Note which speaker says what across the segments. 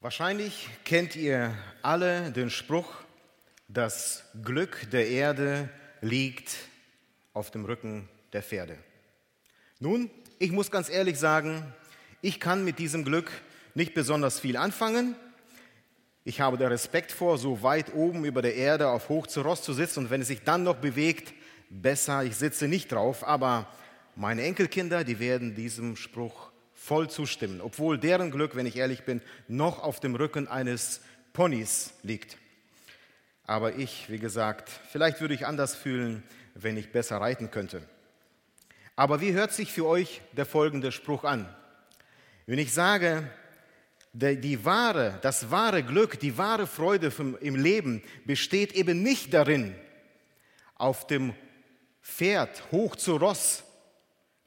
Speaker 1: Wahrscheinlich kennt ihr alle den Spruch, das Glück der Erde liegt auf dem Rücken der Pferde. Nun, ich muss ganz ehrlich sagen, ich kann mit diesem Glück nicht besonders viel anfangen. Ich habe da Respekt vor, so weit oben über der Erde auf Hoch zu Ross zu sitzen und wenn es sich dann noch bewegt, besser, ich sitze nicht drauf. Aber meine Enkelkinder, die werden diesem Spruch voll zustimmen, obwohl deren Glück, wenn ich ehrlich bin, noch auf dem Rücken eines Ponys liegt. Aber ich, wie gesagt, vielleicht würde ich anders fühlen, wenn ich besser reiten könnte. Aber wie hört sich für euch der folgende Spruch an? Wenn ich sage, die wahre, das wahre Glück, die wahre Freude im Leben besteht eben nicht darin, auf dem Pferd hoch zu Ross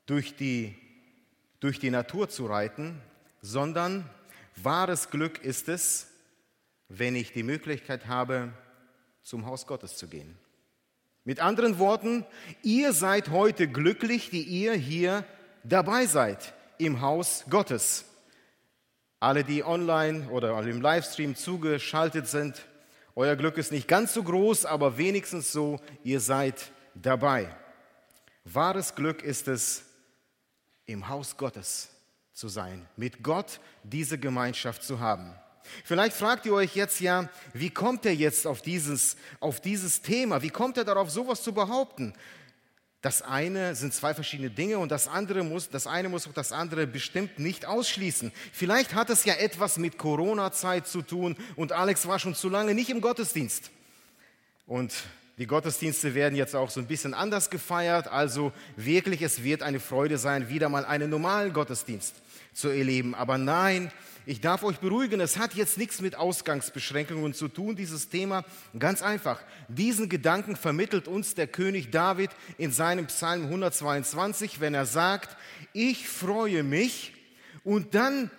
Speaker 1: durch die durch die Natur zu reiten, sondern wahres Glück ist es, wenn ich die Möglichkeit habe, zum Haus Gottes zu gehen. Mit anderen Worten, ihr seid heute glücklich, die ihr hier dabei seid im Haus Gottes. Alle, die online oder im Livestream zugeschaltet sind, euer Glück ist nicht ganz so groß, aber wenigstens so, ihr seid dabei. Wahres Glück ist es, im Haus Gottes zu sein, mit Gott diese Gemeinschaft zu haben. Vielleicht fragt ihr euch jetzt ja, wie kommt er jetzt auf dieses, auf dieses Thema? Wie kommt er darauf, sowas zu behaupten? Das eine sind zwei verschiedene Dinge und das andere muss, das eine muss auch das andere bestimmt nicht ausschließen. Vielleicht hat es ja etwas mit Corona-Zeit zu tun und Alex war schon zu lange nicht im Gottesdienst. Und die Gottesdienste werden jetzt auch so ein bisschen anders gefeiert. Also wirklich, es wird eine Freude sein, wieder mal einen normalen Gottesdienst zu erleben. Aber nein, ich darf euch beruhigen, es hat jetzt nichts mit Ausgangsbeschränkungen zu tun, dieses Thema. Ganz einfach. Diesen Gedanken vermittelt uns der König David in seinem Psalm 122, wenn er sagt, ich freue mich. Und dann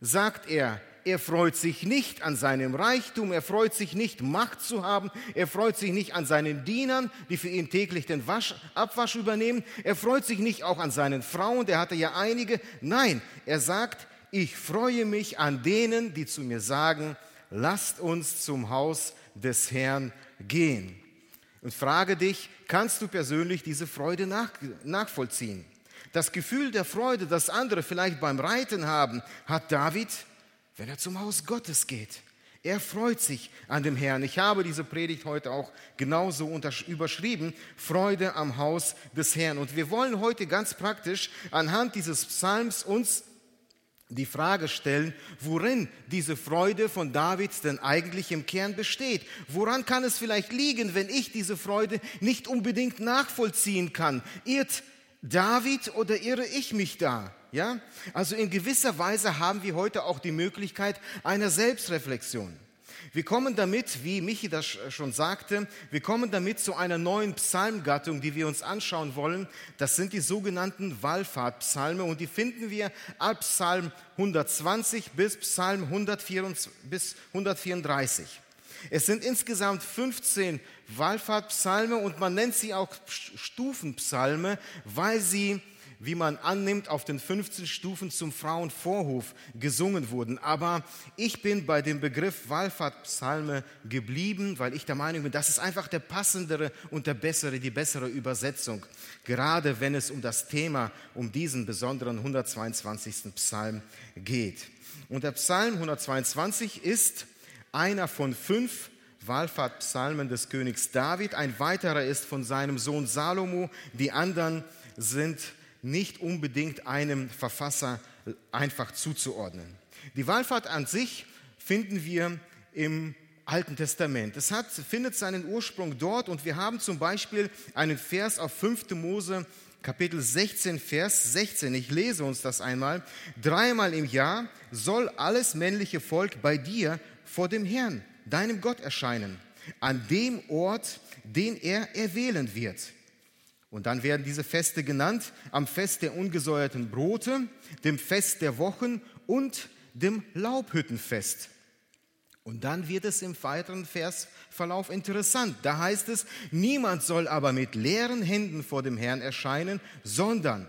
Speaker 1: sagt er, er freut sich nicht an seinem Reichtum, er freut sich nicht, Macht zu haben, er freut sich nicht an seinen Dienern, die für ihn täglich den Wasch, Abwasch übernehmen, er freut sich nicht auch an seinen Frauen, der hatte ja einige. Nein, er sagt, ich freue mich an denen, die zu mir sagen, lasst uns zum Haus des Herrn gehen. Und frage dich, kannst du persönlich diese Freude nach, nachvollziehen? Das Gefühl der Freude, das andere vielleicht beim Reiten haben, hat David wenn er zum Haus Gottes geht. Er freut sich an dem Herrn. Ich habe diese Predigt heute auch genauso überschrieben, Freude am Haus des Herrn. Und wir wollen heute ganz praktisch anhand dieses Psalms uns die Frage stellen, worin diese Freude von David denn eigentlich im Kern besteht. Woran kann es vielleicht liegen, wenn ich diese Freude nicht unbedingt nachvollziehen kann? Irrt David oder irre ich mich da? Ja? Also in gewisser Weise haben wir heute auch die Möglichkeit einer Selbstreflexion. Wir kommen damit, wie Michi das schon sagte, wir kommen damit zu einer neuen Psalmgattung, die wir uns anschauen wollen. Das sind die sogenannten Wallfahrtpsalme und die finden wir ab Psalm 120 bis Psalm 134, bis 134. Es sind insgesamt 15 Wallfahrtpsalme und man nennt sie auch Stufenpsalme, weil sie wie man annimmt, auf den 15 Stufen zum Frauenvorhof gesungen wurden. Aber ich bin bei dem Begriff Wallfahrtpsalme geblieben, weil ich der Meinung bin, das ist einfach der passendere und der bessere, die bessere Übersetzung. Gerade wenn es um das Thema, um diesen besonderen 122. Psalm geht. Und der Psalm 122 ist einer von fünf Wallfahrtpsalmen des Königs David. Ein weiterer ist von seinem Sohn Salomo. Die anderen sind nicht unbedingt einem Verfasser einfach zuzuordnen. Die Wallfahrt an sich finden wir im Alten Testament. Es hat, findet seinen Ursprung dort und wir haben zum Beispiel einen Vers auf 5. Mose Kapitel 16, Vers 16. Ich lese uns das einmal. Dreimal im Jahr soll alles männliche Volk bei dir vor dem Herrn, deinem Gott, erscheinen, an dem Ort, den er erwählen wird. Und dann werden diese Feste genannt am Fest der ungesäuerten Brote, dem Fest der Wochen und dem Laubhüttenfest. Und dann wird es im weiteren Versverlauf interessant. Da heißt es, niemand soll aber mit leeren Händen vor dem Herrn erscheinen, sondern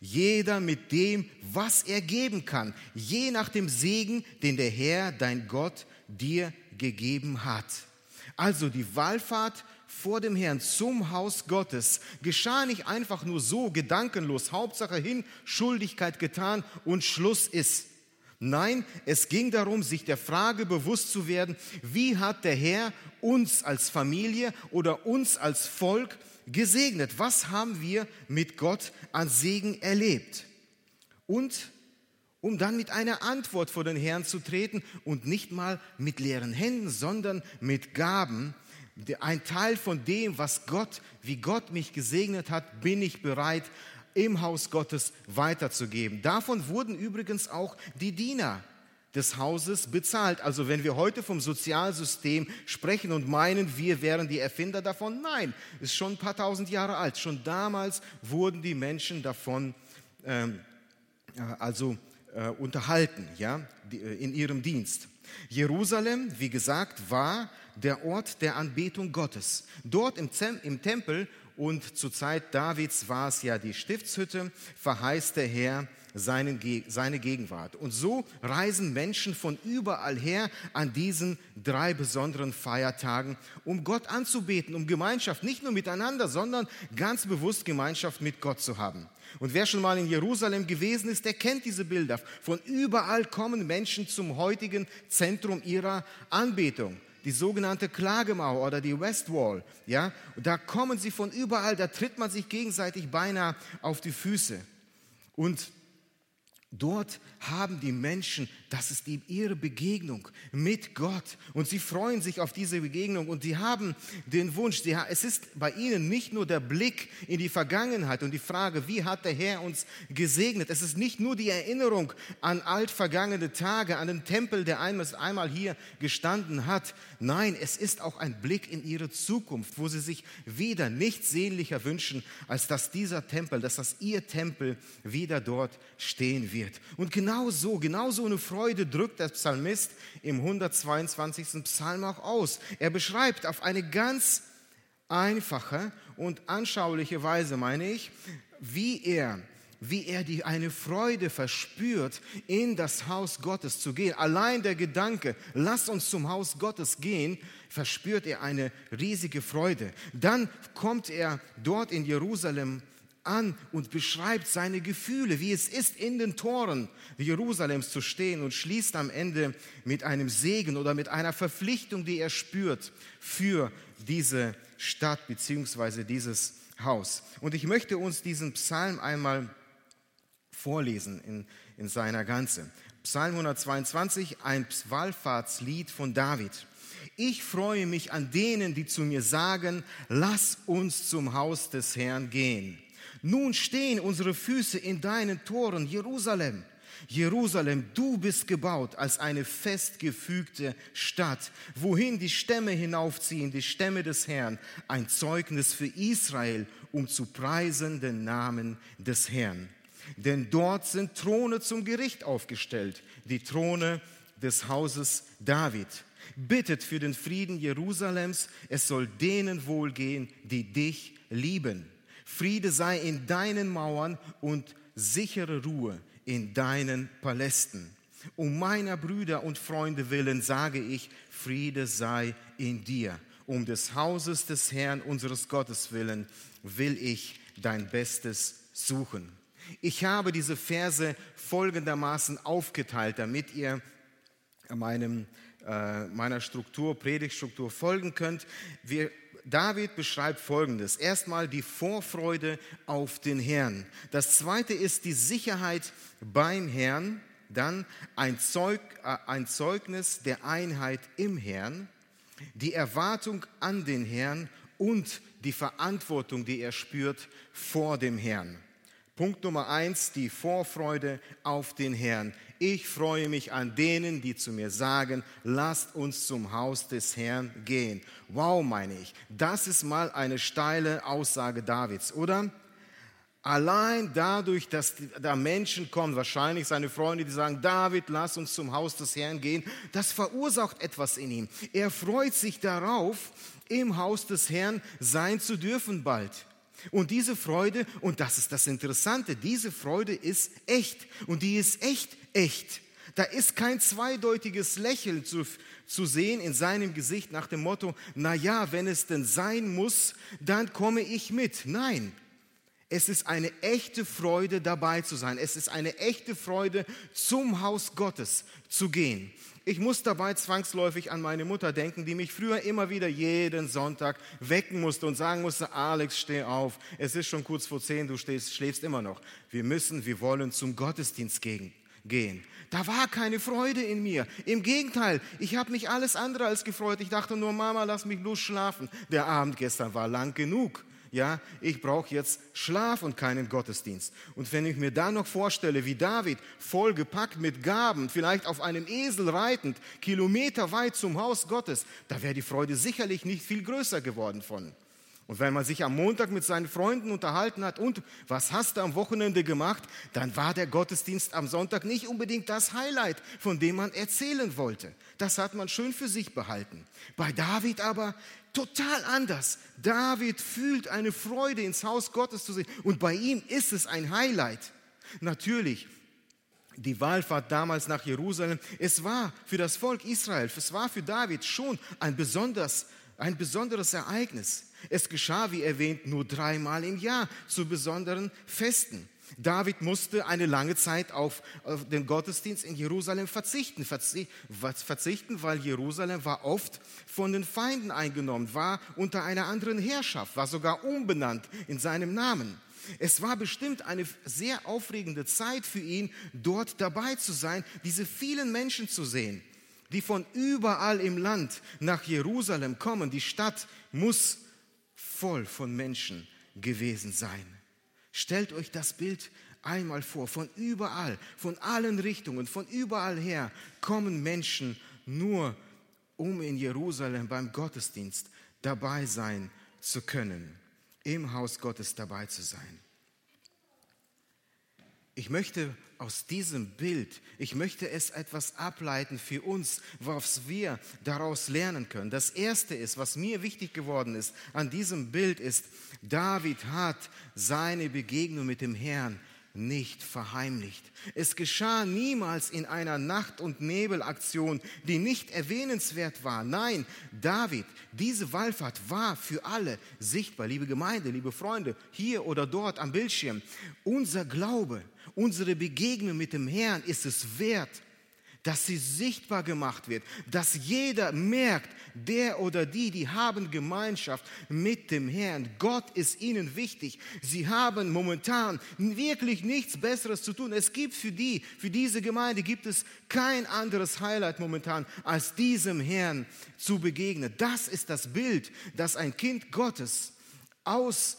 Speaker 1: jeder mit dem, was er geben kann, je nach dem Segen, den der Herr, dein Gott, dir gegeben hat. Also die Wallfahrt vor dem Herrn zum Haus Gottes geschah nicht einfach nur so gedankenlos, Hauptsache hin, Schuldigkeit getan und Schluss ist. Nein, es ging darum, sich der Frage bewusst zu werden, wie hat der Herr uns als Familie oder uns als Volk gesegnet? Was haben wir mit Gott an Segen erlebt? Und um dann mit einer Antwort vor den Herrn zu treten und nicht mal mit leeren Händen, sondern mit Gaben. Ein Teil von dem, was Gott, wie Gott mich gesegnet hat, bin ich bereit, im Haus Gottes weiterzugeben. Davon wurden übrigens auch die Diener des Hauses bezahlt. Also wenn wir heute vom Sozialsystem sprechen und meinen, wir wären die Erfinder davon, nein, ist schon ein paar tausend Jahre alt. Schon damals wurden die Menschen davon ähm, äh, also unterhalten, ja, äh, in ihrem Dienst. Jerusalem, wie gesagt, war der Ort der Anbetung Gottes. Dort im, Zem im Tempel und zur Zeit Davids war es ja die Stiftshütte, verheißt der Herr, seine Gegenwart. Und so reisen Menschen von überall her an diesen drei besonderen Feiertagen, um Gott anzubeten, um Gemeinschaft, nicht nur miteinander, sondern ganz bewusst Gemeinschaft mit Gott zu haben. Und wer schon mal in Jerusalem gewesen ist, der kennt diese Bilder. Von überall kommen Menschen zum heutigen Zentrum ihrer Anbetung die sogenannte Klagemauer oder die Westwall. Ja, und da kommen sie von überall, da tritt man sich gegenseitig beinahe auf die Füße. Und Dort haben die Menschen, das ist ihre Begegnung mit Gott und sie freuen sich auf diese Begegnung und sie haben den Wunsch, es ist bei ihnen nicht nur der Blick in die Vergangenheit und die Frage, wie hat der Herr uns gesegnet. Es ist nicht nur die Erinnerung an altvergangene Tage, an den Tempel, der einmal hier gestanden hat. Nein, es ist auch ein Blick in ihre Zukunft, wo sie sich wieder nichts sehnlicher wünschen, als dass dieser Tempel, dass das ihr Tempel wieder dort stehen wird wird. Und genau so, genau so eine Freude drückt der Psalmist im 122. Psalm auch aus. Er beschreibt auf eine ganz einfache und anschauliche Weise, meine ich, wie er wie er die eine Freude verspürt, in das Haus Gottes zu gehen. Allein der Gedanke, lass uns zum Haus Gottes gehen, verspürt er eine riesige Freude. Dann kommt er dort in Jerusalem an und beschreibt seine Gefühle, wie es ist, in den Toren Jerusalems zu stehen und schließt am Ende mit einem Segen oder mit einer Verpflichtung, die er spürt für diese Stadt bzw. dieses Haus. Und ich möchte uns diesen Psalm einmal vorlesen in, in seiner Ganze. Psalm 122, ein Wallfahrtslied von David. Ich freue mich an denen, die zu mir sagen, lass uns zum Haus des Herrn gehen. Nun stehen unsere Füße in deinen Toren, Jerusalem. Jerusalem, du bist gebaut als eine festgefügte Stadt, wohin die Stämme hinaufziehen, die Stämme des Herrn, ein Zeugnis für Israel, um zu preisen den Namen des Herrn. Denn dort sind Throne zum Gericht aufgestellt, die Throne des Hauses David. Bittet für den Frieden Jerusalems, es soll denen wohlgehen, die dich lieben. Friede sei in deinen Mauern und sichere Ruhe in deinen Palästen. Um meiner Brüder und Freunde willen sage ich, Friede sei in dir. Um des Hauses des Herrn unseres Gottes willen will ich dein Bestes suchen. Ich habe diese Verse folgendermaßen aufgeteilt, damit ihr meinem, äh, meiner Struktur, Predigtstruktur folgen könnt. Wir David beschreibt Folgendes. Erstmal die Vorfreude auf den Herrn. Das zweite ist die Sicherheit beim Herrn. Dann ein, Zeug, äh, ein Zeugnis der Einheit im Herrn. Die Erwartung an den Herrn und die Verantwortung, die er spürt vor dem Herrn. Punkt Nummer eins, die Vorfreude auf den Herrn. Ich freue mich an denen, die zu mir sagen, lasst uns zum Haus des Herrn gehen. Wow, meine ich, das ist mal eine steile Aussage Davids, oder? Allein dadurch, dass da Menschen kommen, wahrscheinlich seine Freunde, die sagen, David, lass uns zum Haus des Herrn gehen, das verursacht etwas in ihm. Er freut sich darauf, im Haus des Herrn sein zu dürfen bald. Und diese Freude, und das ist das Interessante, diese Freude ist echt. Und die ist echt, echt. Da ist kein zweideutiges Lächeln zu, zu sehen in seinem Gesicht nach dem Motto, na ja, wenn es denn sein muss, dann komme ich mit. Nein. Es ist eine echte Freude dabei zu sein. Es ist eine echte Freude zum Haus Gottes zu gehen. Ich muss dabei zwangsläufig an meine Mutter denken, die mich früher immer wieder jeden Sonntag wecken musste und sagen musste, Alex, steh auf, es ist schon kurz vor zehn, du stehst, schläfst immer noch. Wir müssen, wir wollen zum Gottesdienst gehen. Da war keine Freude in mir. Im Gegenteil, ich habe mich alles andere als gefreut. Ich dachte nur, Mama, lass mich bloß schlafen. Der Abend gestern war lang genug. Ja, ich brauche jetzt Schlaf und keinen Gottesdienst. Und wenn ich mir da noch vorstelle, wie David vollgepackt mit Gaben, vielleicht auf einem Esel reitend, kilometerweit zum Haus Gottes, da wäre die Freude sicherlich nicht viel größer geworden von. Und wenn man sich am Montag mit seinen Freunden unterhalten hat und was hast du am Wochenende gemacht, dann war der Gottesdienst am Sonntag nicht unbedingt das Highlight, von dem man erzählen wollte. Das hat man schön für sich behalten. Bei David aber total anders. David fühlt eine Freude, ins Haus Gottes zu sehen. Und bei ihm ist es ein Highlight. Natürlich, die Wallfahrt damals nach Jerusalem, es war für das Volk Israel, es war für David schon ein besonders ein besonderes Ereignis. Es geschah, wie erwähnt, nur dreimal im Jahr zu besonderen Festen. David musste eine lange Zeit auf, auf den Gottesdienst in Jerusalem verzichten. Verzichten, weil Jerusalem war oft von den Feinden eingenommen, war unter einer anderen Herrschaft, war sogar umbenannt in seinem Namen. Es war bestimmt eine sehr aufregende Zeit für ihn, dort dabei zu sein, diese vielen Menschen zu sehen die von überall im Land nach Jerusalem kommen. Die Stadt muss voll von Menschen gewesen sein. Stellt euch das Bild einmal vor. Von überall, von allen Richtungen, von überall her kommen Menschen nur, um in Jerusalem beim Gottesdienst dabei sein zu können, im Haus Gottes dabei zu sein. Ich möchte aus diesem Bild, ich möchte es etwas ableiten für uns, was wir daraus lernen können. Das Erste ist, was mir wichtig geworden ist an diesem Bild, ist, David hat seine Begegnung mit dem Herrn nicht verheimlicht. Es geschah niemals in einer Nacht- und Nebelaktion, die nicht erwähnenswert war. Nein, David, diese Wallfahrt war für alle sichtbar. Liebe Gemeinde, liebe Freunde, hier oder dort am Bildschirm. Unser Glaube, unsere Begegnung mit dem Herrn ist es wert, dass sie sichtbar gemacht wird, dass jeder merkt, der oder die, die haben Gemeinschaft mit dem Herrn. Gott ist ihnen wichtig. Sie haben momentan wirklich nichts Besseres zu tun. Es gibt für die, für diese Gemeinde gibt es kein anderes Highlight momentan, als diesem Herrn zu begegnen. Das ist das Bild, das ein Kind Gottes aus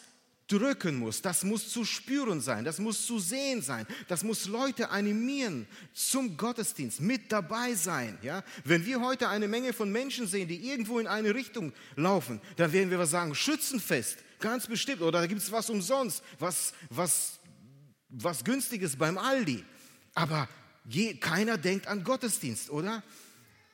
Speaker 1: drücken muss. Das muss zu spüren sein, das muss zu sehen sein, das muss Leute animieren zum Gottesdienst, mit dabei sein. Ja? Wenn wir heute eine Menge von Menschen sehen, die irgendwo in eine Richtung laufen, dann werden wir was sagen, Schützenfest, ganz bestimmt, oder da gibt es was umsonst, was, was, was günstiges beim Aldi. Aber je, keiner denkt an Gottesdienst, oder?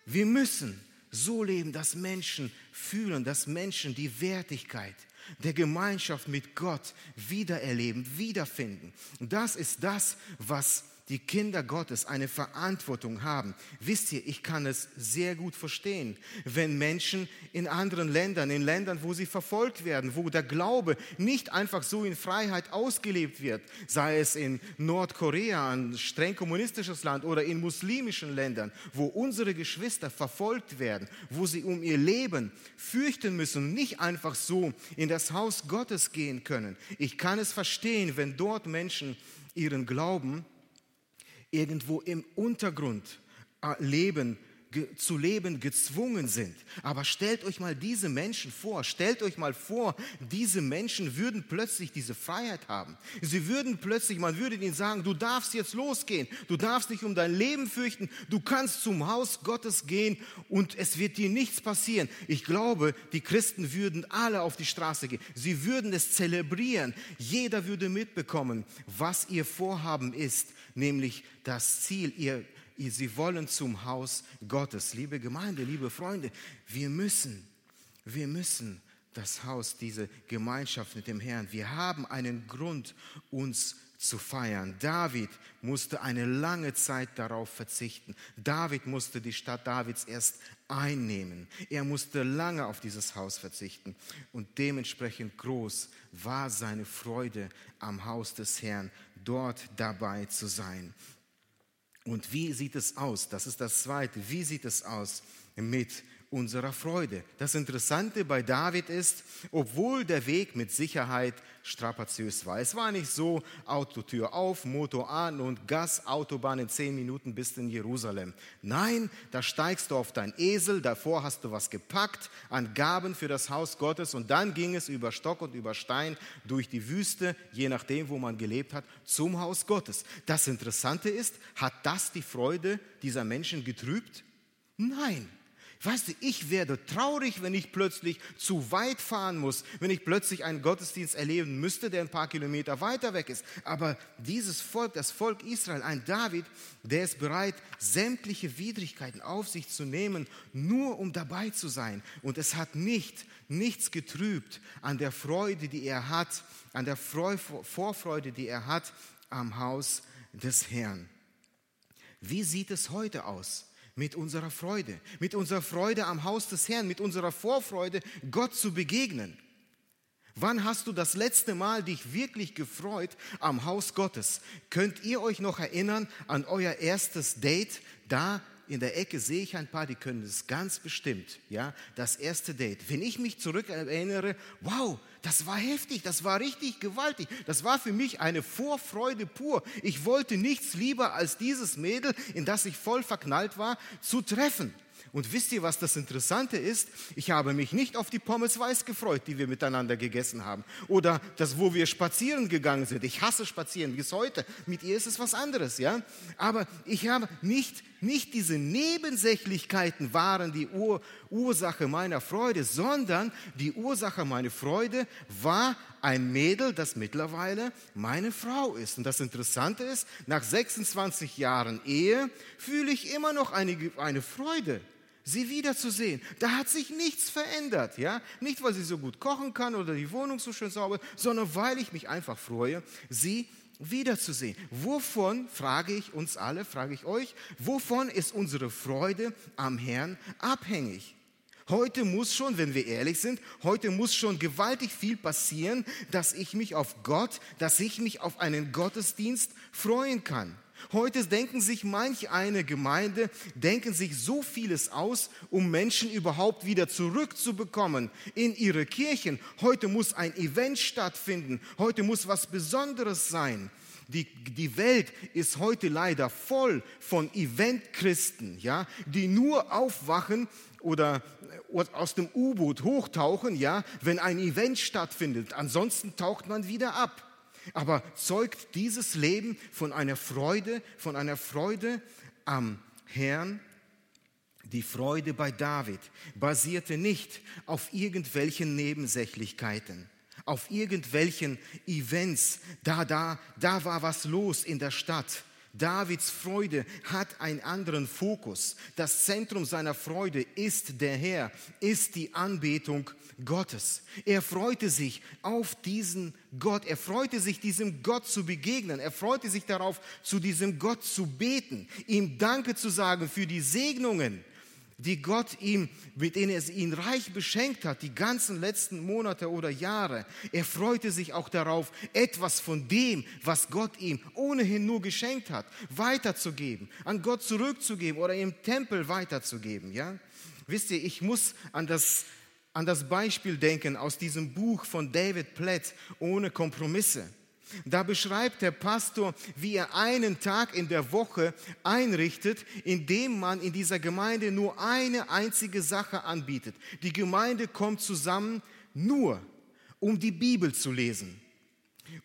Speaker 1: Wir müssen so leben, dass Menschen fühlen, dass Menschen die Wertigkeit der Gemeinschaft mit Gott wiedererleben, wiederfinden. Das ist das, was die Kinder Gottes eine Verantwortung haben. Wisst ihr, ich kann es sehr gut verstehen, wenn Menschen in anderen Ländern, in Ländern, wo sie verfolgt werden, wo der Glaube nicht einfach so in Freiheit ausgelebt wird, sei es in Nordkorea, ein streng kommunistisches Land oder in muslimischen Ländern, wo unsere Geschwister verfolgt werden, wo sie um ihr Leben fürchten müssen, nicht einfach so in das Haus Gottes gehen können. Ich kann es verstehen, wenn dort Menschen ihren Glauben irgendwo im Untergrund leben, zu leben gezwungen sind. Aber stellt euch mal diese Menschen vor, stellt euch mal vor, diese Menschen würden plötzlich diese Freiheit haben. Sie würden plötzlich, man würde ihnen sagen, du darfst jetzt losgehen, du darfst dich um dein Leben fürchten, du kannst zum Haus Gottes gehen und es wird dir nichts passieren. Ich glaube, die Christen würden alle auf die Straße gehen. Sie würden es zelebrieren. Jeder würde mitbekommen, was ihr Vorhaben ist nämlich das Ziel. Ihr, sie wollen zum Haus Gottes. Liebe Gemeinde, liebe Freunde, wir müssen, wir müssen das Haus, diese Gemeinschaft mit dem Herrn. Wir haben einen Grund, uns zu feiern. David musste eine lange Zeit darauf verzichten. David musste die Stadt Davids erst einnehmen. Er musste lange auf dieses Haus verzichten. Und dementsprechend groß war seine Freude am Haus des Herrn, dort dabei zu sein. Und wie sieht es aus? Das ist das Zweite. Wie sieht es aus mit unserer Freude. Das Interessante bei David ist, obwohl der Weg mit Sicherheit strapaziös war. Es war nicht so, Autotür auf, Motor an und Gas, Autobahn in zehn Minuten bist in Jerusalem. Nein, da steigst du auf dein Esel, davor hast du was gepackt an Gaben für das Haus Gottes und dann ging es über Stock und über Stein durch die Wüste, je nachdem, wo man gelebt hat, zum Haus Gottes. Das Interessante ist, hat das die Freude dieser Menschen getrübt? Nein. Weißt du, ich werde traurig, wenn ich plötzlich zu weit fahren muss, wenn ich plötzlich einen Gottesdienst erleben müsste, der ein paar Kilometer weiter weg ist. Aber dieses Volk, das Volk Israel, ein David, der ist bereit, sämtliche Widrigkeiten auf sich zu nehmen, nur um dabei zu sein. Und es hat nicht, nichts getrübt an der Freude, die er hat, an der Vorfreude, die er hat am Haus des Herrn. Wie sieht es heute aus? Mit unserer Freude, mit unserer Freude am Haus des Herrn, mit unserer Vorfreude, Gott zu begegnen. Wann hast du das letzte Mal dich wirklich gefreut am Haus Gottes? Könnt ihr euch noch erinnern an euer erstes Date da in der Ecke sehe ich ein paar, die können es ganz bestimmt. Ja, das erste Date. Wenn ich mich zurück erinnere, wow, das war heftig, das war richtig gewaltig. Das war für mich eine Vorfreude pur. Ich wollte nichts lieber als dieses Mädel, in das ich voll verknallt war, zu treffen. Und wisst ihr, was das Interessante ist? Ich habe mich nicht auf die Pommes weiß gefreut, die wir miteinander gegessen haben. Oder das, wo wir spazieren gegangen sind. Ich hasse spazieren bis heute. Mit ihr ist es was anderes, ja? Aber ich habe nicht, nicht diese Nebensächlichkeiten waren die Ur Ursache meiner Freude, sondern die Ursache meiner Freude war ein Mädel, das mittlerweile meine Frau ist. Und das Interessante ist, nach 26 Jahren Ehe fühle ich immer noch eine, eine Freude sie wiederzusehen. Da hat sich nichts verändert, ja? Nicht, weil sie so gut kochen kann oder die Wohnung so schön sauber, sondern weil ich mich einfach freue, sie wiederzusehen. Wovon, frage ich uns alle, frage ich euch, wovon ist unsere Freude am Herrn abhängig? Heute muss schon, wenn wir ehrlich sind, heute muss schon gewaltig viel passieren, dass ich mich auf Gott, dass ich mich auf einen Gottesdienst freuen kann. Heute denken sich manch eine Gemeinde, denken sich so vieles aus, um Menschen überhaupt wieder zurückzubekommen in ihre Kirchen. Heute muss ein Event stattfinden. Heute muss was Besonderes sein. Die, die Welt ist heute leider voll von Eventchristen, ja, die nur aufwachen oder aus dem U-Boot hochtauchen, ja, wenn ein Event stattfindet. Ansonsten taucht man wieder ab. Aber zeugt dieses Leben von einer Freude, von einer Freude am Herrn? Die Freude bei David basierte nicht auf irgendwelchen Nebensächlichkeiten, auf irgendwelchen Events. Da, da, da war was los in der Stadt. Davids Freude hat einen anderen Fokus. Das Zentrum seiner Freude ist der Herr, ist die Anbetung Gottes. Er freute sich auf diesen Gott. Er freute sich, diesem Gott zu begegnen. Er freute sich darauf, zu diesem Gott zu beten, ihm Danke zu sagen für die Segnungen, die Gott ihm, mit denen er ihn reich beschenkt hat, die ganzen letzten Monate oder Jahre. Er freute sich auch darauf, etwas von dem, was Gott ihm ohnehin nur geschenkt hat, weiterzugeben, an Gott zurückzugeben oder im Tempel weiterzugeben. Ja? Wisst ihr, ich muss an das, an das Beispiel denken aus diesem Buch von David Platt, ohne Kompromisse. Da beschreibt der Pastor, wie er einen Tag in der Woche einrichtet, in dem man in dieser Gemeinde nur eine einzige Sache anbietet. Die Gemeinde kommt zusammen nur, um die Bibel zu lesen.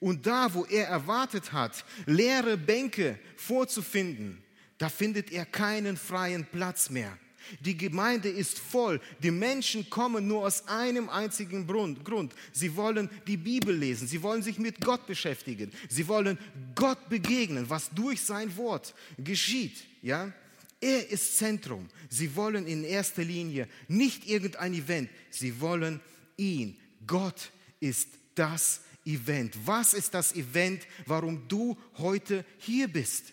Speaker 1: Und da, wo er erwartet hat, leere Bänke vorzufinden, da findet er keinen freien Platz mehr. Die Gemeinde ist voll. Die Menschen kommen nur aus einem einzigen Grund. Sie wollen die Bibel lesen. Sie wollen sich mit Gott beschäftigen. Sie wollen Gott begegnen, was durch sein Wort geschieht. Ja? Er ist Zentrum. Sie wollen in erster Linie nicht irgendein Event. Sie wollen ihn, Gott ist das Event. Was ist das Event, warum du heute hier bist?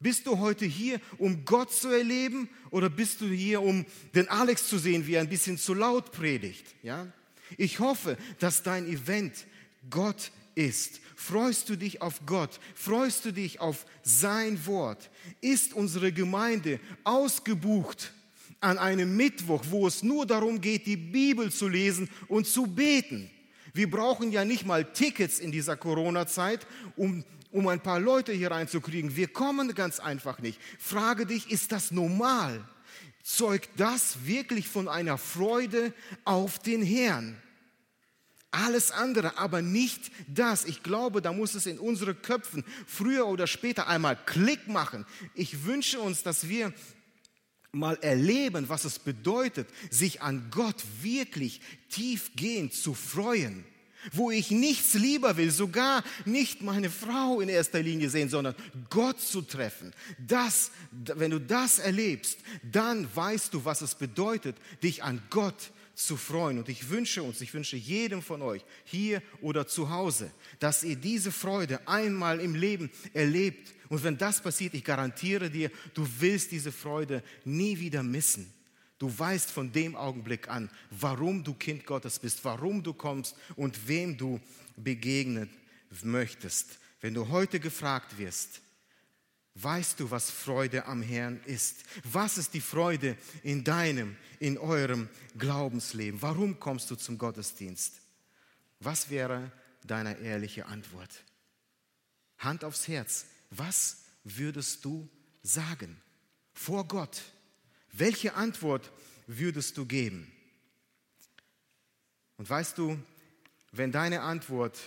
Speaker 1: Bist du heute hier, um Gott zu erleben oder bist du hier, um den Alex zu sehen, wie er ein bisschen zu laut predigt? Ja? Ich hoffe, dass dein Event Gott ist. Freust du dich auf Gott? Freust du dich auf sein Wort? Ist unsere Gemeinde ausgebucht an einem Mittwoch, wo es nur darum geht, die Bibel zu lesen und zu beten? Wir brauchen ja nicht mal Tickets in dieser Corona-Zeit, um um ein paar Leute hier reinzukriegen. Wir kommen ganz einfach nicht. Frage dich, ist das normal? Zeugt das wirklich von einer Freude auf den Herrn? Alles andere, aber nicht das. Ich glaube, da muss es in unsere Köpfen früher oder später einmal Klick machen. Ich wünsche uns, dass wir mal erleben, was es bedeutet, sich an Gott wirklich tiefgehend zu freuen wo ich nichts lieber will, sogar nicht meine Frau in erster Linie sehen, sondern Gott zu treffen. Das, wenn du das erlebst, dann weißt du, was es bedeutet, dich an Gott zu freuen. Und ich wünsche uns, ich wünsche jedem von euch, hier oder zu Hause, dass ihr diese Freude einmal im Leben erlebt. Und wenn das passiert, ich garantiere dir, du willst diese Freude nie wieder missen. Du weißt von dem Augenblick an, warum du Kind Gottes bist, warum du kommst und wem du begegnen möchtest. Wenn du heute gefragt wirst, weißt du, was Freude am Herrn ist? Was ist die Freude in deinem, in eurem Glaubensleben? Warum kommst du zum Gottesdienst? Was wäre deine ehrliche Antwort? Hand aufs Herz. Was würdest du sagen vor Gott? Welche Antwort würdest du geben? Und weißt du, wenn deine Antwort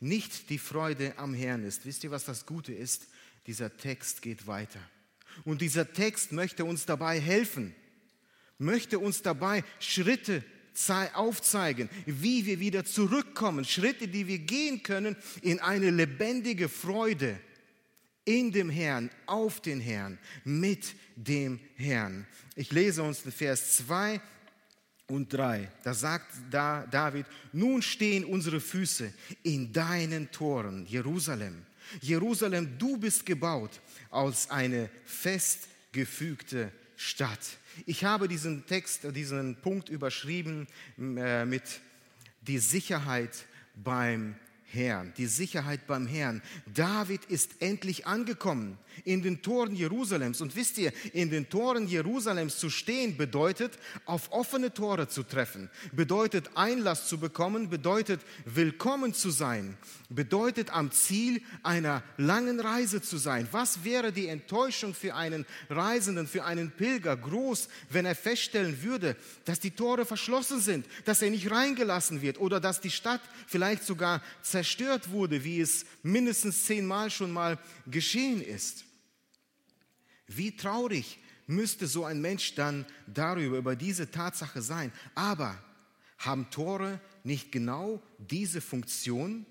Speaker 1: nicht die Freude am Herrn ist, wisst ihr, was das Gute ist? Dieser Text geht weiter. Und dieser Text möchte uns dabei helfen, möchte uns dabei Schritte aufzeigen, wie wir wieder zurückkommen, Schritte, die wir gehen können in eine lebendige Freude in dem Herrn, auf den Herrn, mit dem Herrn. Ich lese uns den Vers 2 und 3. Da sagt da David, nun stehen unsere Füße in deinen Toren, Jerusalem. Jerusalem, du bist gebaut als eine festgefügte Stadt. Ich habe diesen Text, diesen Punkt überschrieben äh, mit die Sicherheit beim Herrn, die Sicherheit beim Herrn. David ist endlich angekommen in den Toren Jerusalems. Und wisst ihr, in den Toren Jerusalems zu stehen bedeutet, auf offene Tore zu treffen, bedeutet Einlass zu bekommen, bedeutet willkommen zu sein, bedeutet am Ziel einer langen Reise zu sein. Was wäre die Enttäuschung für einen Reisenden, für einen Pilger groß, wenn er feststellen würde, dass die Tore verschlossen sind, dass er nicht reingelassen wird oder dass die Stadt vielleicht sogar zerstört wurde, wie es mindestens zehnmal schon mal geschehen ist. Wie traurig müsste so ein Mensch dann darüber, über diese Tatsache sein. Aber haben Tore nicht genau diese Funktion?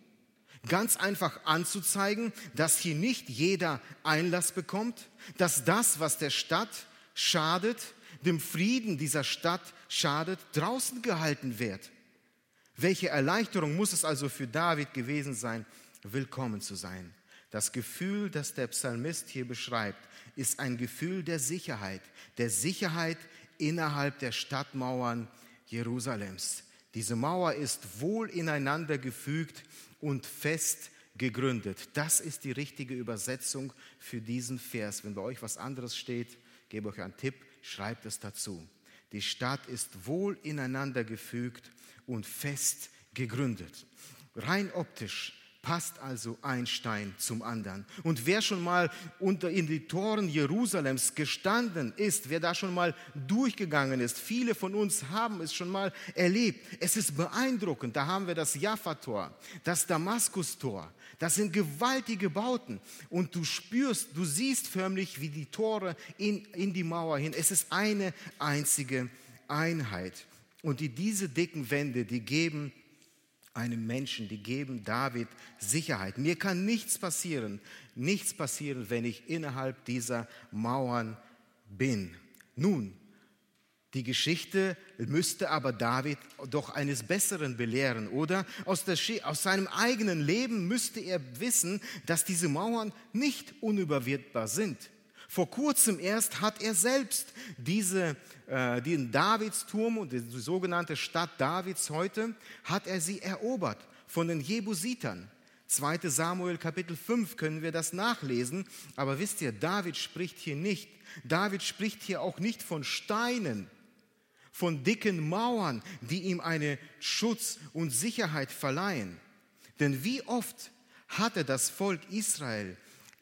Speaker 1: Ganz einfach anzuzeigen, dass hier nicht jeder Einlass bekommt, dass das, was der Stadt schadet, dem Frieden dieser Stadt schadet, draußen gehalten wird. Welche Erleichterung muss es also für David gewesen sein, willkommen zu sein? Das Gefühl, das der Psalmist hier beschreibt, ist ein Gefühl der Sicherheit, der Sicherheit innerhalb der Stadtmauern Jerusalems. Diese Mauer ist wohl ineinander gefügt und fest gegründet. Das ist die richtige Übersetzung für diesen Vers. Wenn bei euch was anderes steht, gebe euch einen Tipp, schreibt es dazu. Die Stadt ist wohl ineinander gefügt und fest gegründet. Rein optisch passt also ein Stein zum anderen. Und wer schon mal unter in die Toren Jerusalems gestanden ist, wer da schon mal durchgegangen ist, viele von uns haben es schon mal erlebt. Es ist beeindruckend. Da haben wir das Jaffa-Tor, das Damaskus-Tor. Das sind gewaltige Bauten. Und du spürst, du siehst förmlich, wie die Tore in, in die Mauer hin. Es ist eine einzige Einheit. Und die, diese dicken Wände, die geben einem Menschen, die geben David Sicherheit. Mir kann nichts passieren, nichts passieren, wenn ich innerhalb dieser Mauern bin. Nun, Die Geschichte müsste aber David doch eines Besseren belehren, oder? Aus, der, aus, seinem eigenen Leben müsste er wissen, dass diese Mauern nicht unüberwindbar sind. Vor kurzem erst hat er selbst diese, äh, den Davidsturm und die sogenannte Stadt Davids heute, hat er sie erobert von den Jebusitern. 2 Samuel Kapitel 5 können wir das nachlesen, aber wisst ihr, David spricht hier nicht, David spricht hier auch nicht von Steinen, von dicken Mauern, die ihm eine Schutz und Sicherheit verleihen. Denn wie oft hatte das Volk Israel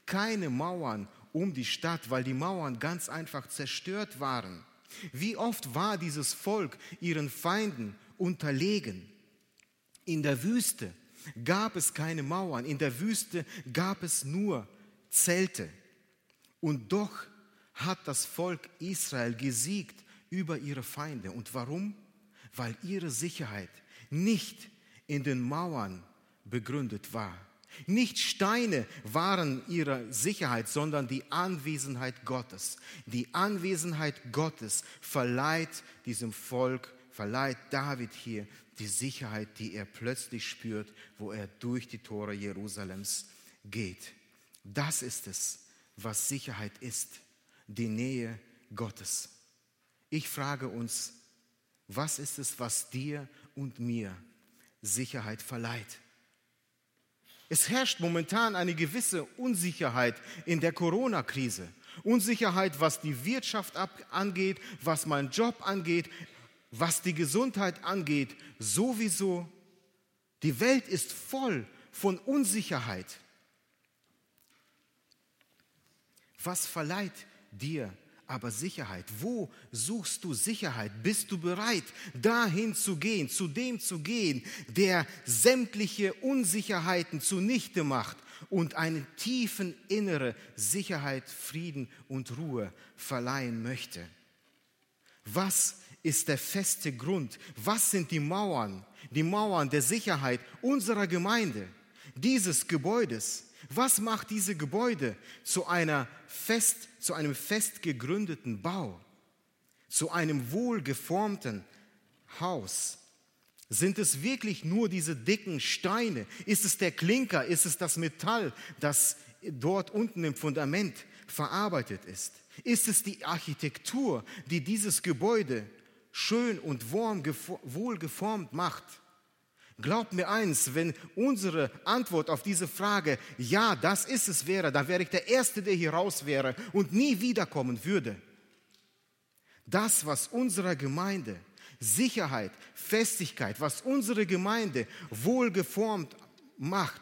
Speaker 1: keine Mauern um die Stadt, weil die Mauern ganz einfach zerstört waren. Wie oft war dieses Volk ihren Feinden unterlegen? In der Wüste gab es keine Mauern, in der Wüste gab es nur Zelte. Und doch hat das Volk Israel gesiegt über ihre Feinde. Und warum? Weil ihre Sicherheit nicht in den Mauern begründet war. Nicht Steine waren ihre Sicherheit, sondern die Anwesenheit Gottes. Die Anwesenheit Gottes verleiht diesem Volk, verleiht David hier die Sicherheit, die er plötzlich spürt, wo er durch die Tore Jerusalems geht. Das ist es, was Sicherheit ist, die Nähe Gottes. Ich frage uns, was ist es, was dir und mir Sicherheit verleiht? Es herrscht momentan eine gewisse Unsicherheit in der Corona-Krise. Unsicherheit, was die Wirtschaft angeht, was mein Job angeht, was die Gesundheit angeht, sowieso. Die Welt ist voll von Unsicherheit. Was verleiht dir aber Sicherheit. Wo suchst du Sicherheit? Bist du bereit, dahin zu gehen, zu dem zu gehen, der sämtliche Unsicherheiten zunichte macht und eine tiefen innere Sicherheit, Frieden und Ruhe verleihen möchte? Was ist der feste Grund? Was sind die Mauern, die Mauern der Sicherheit unserer Gemeinde, dieses Gebäudes? Was macht diese Gebäude zu, einer fest, zu einem fest gegründeten Bau, zu einem wohlgeformten Haus? Sind es wirklich nur diese dicken Steine? Ist es der Klinker? Ist es das Metall, das dort unten im Fundament verarbeitet ist? Ist es die Architektur, die dieses Gebäude schön und wohlgeformt macht? Glaubt mir eins, wenn unsere Antwort auf diese Frage, ja, das ist es wäre, dann wäre ich der Erste, der hier raus wäre und nie wiederkommen würde. Das, was unserer Gemeinde Sicherheit, Festigkeit, was unsere Gemeinde wohlgeformt macht,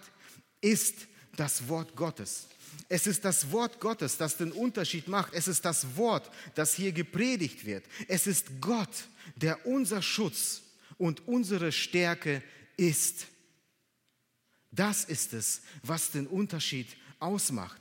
Speaker 1: ist das Wort Gottes. Es ist das Wort Gottes, das den Unterschied macht. Es ist das Wort, das hier gepredigt wird. Es ist Gott, der unser Schutz und unsere Stärke ist. Das ist es, was den Unterschied ausmacht.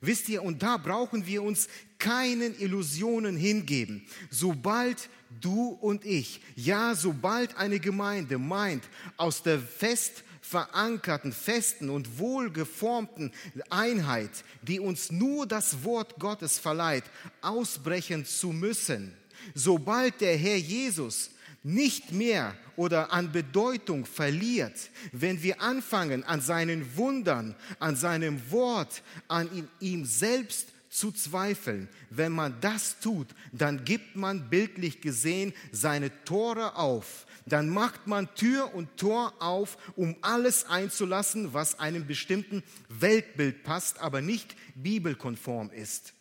Speaker 1: Wisst ihr, und da brauchen wir uns keinen Illusionen hingeben. Sobald du und ich, ja, sobald eine Gemeinde meint, aus der fest verankerten, festen und wohlgeformten Einheit, die uns nur das Wort Gottes verleiht, ausbrechen zu müssen, sobald der Herr Jesus nicht mehr oder an Bedeutung verliert, wenn wir anfangen, an seinen Wundern, an seinem Wort, an ihm selbst zu zweifeln. Wenn man das tut, dann gibt man bildlich gesehen seine Tore auf. Dann macht man Tür und Tor auf, um alles einzulassen, was einem bestimmten Weltbild passt, aber nicht bibelkonform ist.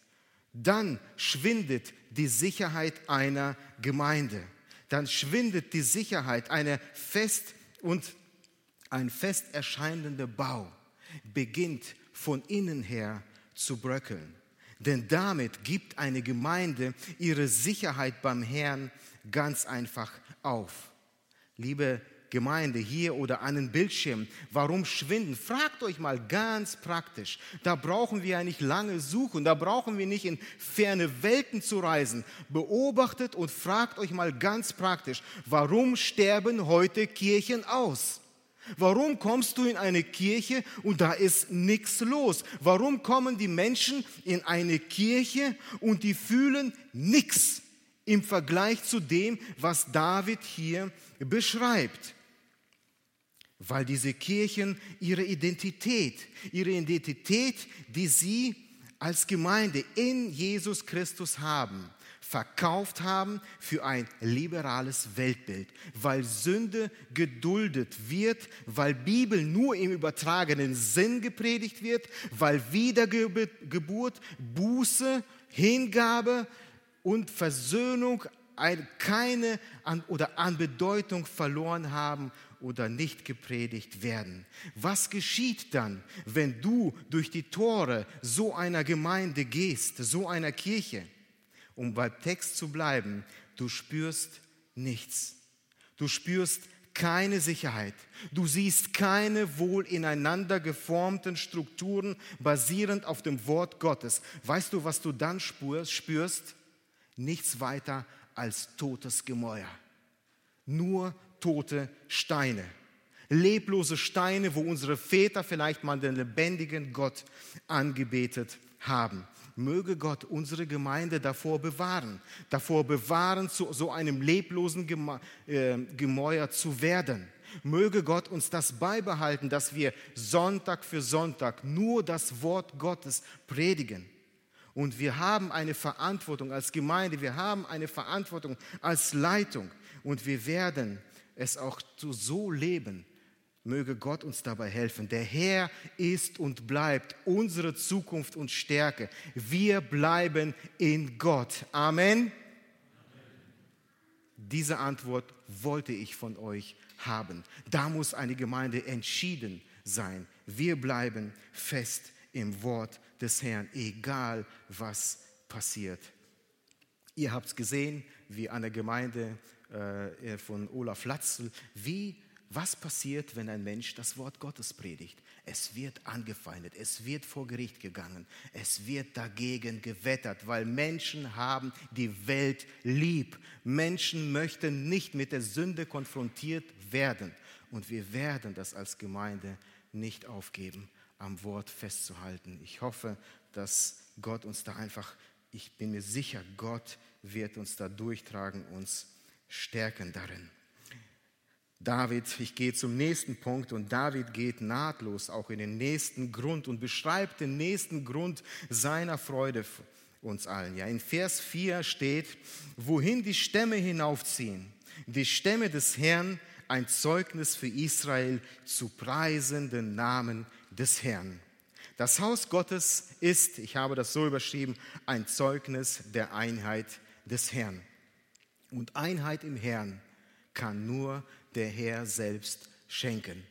Speaker 1: Dann schwindet die Sicherheit einer Gemeinde dann schwindet die Sicherheit, eine fest und ein fest erscheinender Bau beginnt von innen her zu bröckeln. Denn damit gibt eine Gemeinde ihre Sicherheit beim Herrn ganz einfach auf. Liebe Gemeinde hier oder an den Bildschirm. Warum schwinden? Fragt euch mal ganz praktisch. Da brauchen wir ja nicht lange suchen, da brauchen wir nicht in ferne Welten zu reisen. Beobachtet und fragt euch mal ganz praktisch, warum sterben heute Kirchen aus? Warum kommst du in eine Kirche und da ist nichts los? Warum kommen die Menschen in eine Kirche und die fühlen nichts im Vergleich zu dem, was David hier beschreibt. Weil diese Kirchen ihre Identität, ihre Identität, die sie als Gemeinde in Jesus Christus haben, verkauft haben für ein liberales Weltbild, weil Sünde geduldet wird, weil Bibel nur im übertragenen Sinn gepredigt wird, weil Wiedergeburt, Buße, Hingabe und Versöhnung keine an, oder an Bedeutung verloren haben oder nicht gepredigt werden. Was geschieht dann, wenn du durch die Tore so einer Gemeinde gehst, so einer Kirche? um beim Text zu bleiben, du spürst nichts. Du spürst keine Sicherheit. Du siehst keine wohl ineinander geformten Strukturen basierend auf dem Wort Gottes. Weißt du, was du dann spürst? Nichts weiter als totes Gemäuer. Nur tote Steine. Leblose Steine, wo unsere Väter vielleicht mal den lebendigen Gott angebetet haben. Möge Gott unsere Gemeinde davor bewahren, davor bewahren, zu so einem leblosen äh, Gemäuer zu werden. Möge Gott uns das beibehalten, dass wir Sonntag für Sonntag nur das Wort Gottes predigen. Und wir haben eine Verantwortung als Gemeinde, wir haben eine Verantwortung als Leitung und wir werden es auch so leben, Möge Gott uns dabei helfen. Der Herr ist und bleibt unsere Zukunft und Stärke. Wir bleiben in Gott. Amen. Diese Antwort wollte ich von euch haben. Da muss eine Gemeinde entschieden sein. Wir bleiben fest im Wort des Herrn, egal was passiert. Ihr habt es gesehen, wie der Gemeinde äh, von Olaf Latzel, wie was passiert, wenn ein Mensch das Wort Gottes predigt? Es wird angefeindet, es wird vor Gericht gegangen, es wird dagegen gewettert, weil Menschen haben die Welt lieb. Menschen möchten nicht mit der Sünde konfrontiert werden. Und wir werden das als Gemeinde nicht aufgeben, am Wort festzuhalten. Ich hoffe, dass Gott uns da einfach, ich bin mir sicher, Gott wird uns da durchtragen, uns stärken darin. David, ich gehe zum nächsten Punkt und David geht nahtlos auch in den nächsten Grund und beschreibt den nächsten Grund seiner Freude uns allen. Ja, in Vers 4 steht, wohin die Stämme hinaufziehen, die Stämme des Herrn, ein Zeugnis für Israel zu preisen den Namen des Herrn. Das Haus Gottes ist, ich habe das so überschrieben, ein Zeugnis der Einheit des Herrn. Und Einheit im Herrn kann nur der Herr selbst schenken.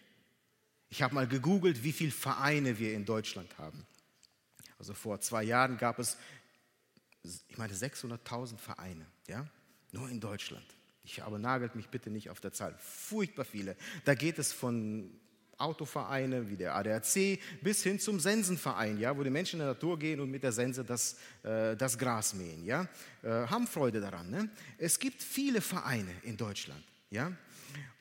Speaker 1: Ich habe mal gegoogelt, wie viele Vereine wir in Deutschland haben. Also vor zwei Jahren gab es, ich meine, 600.000 Vereine, ja, nur in Deutschland. Ich habe nagelt mich bitte nicht auf der Zahl. Furchtbar viele. Da geht es von Autovereine wie der ADAC bis hin zum Sensenverein, ja, wo die Menschen in der Natur gehen und mit der Sense das, äh, das Gras mähen. Ja, äh, haben Freude daran. Ne? Es gibt viele Vereine in Deutschland. Ja?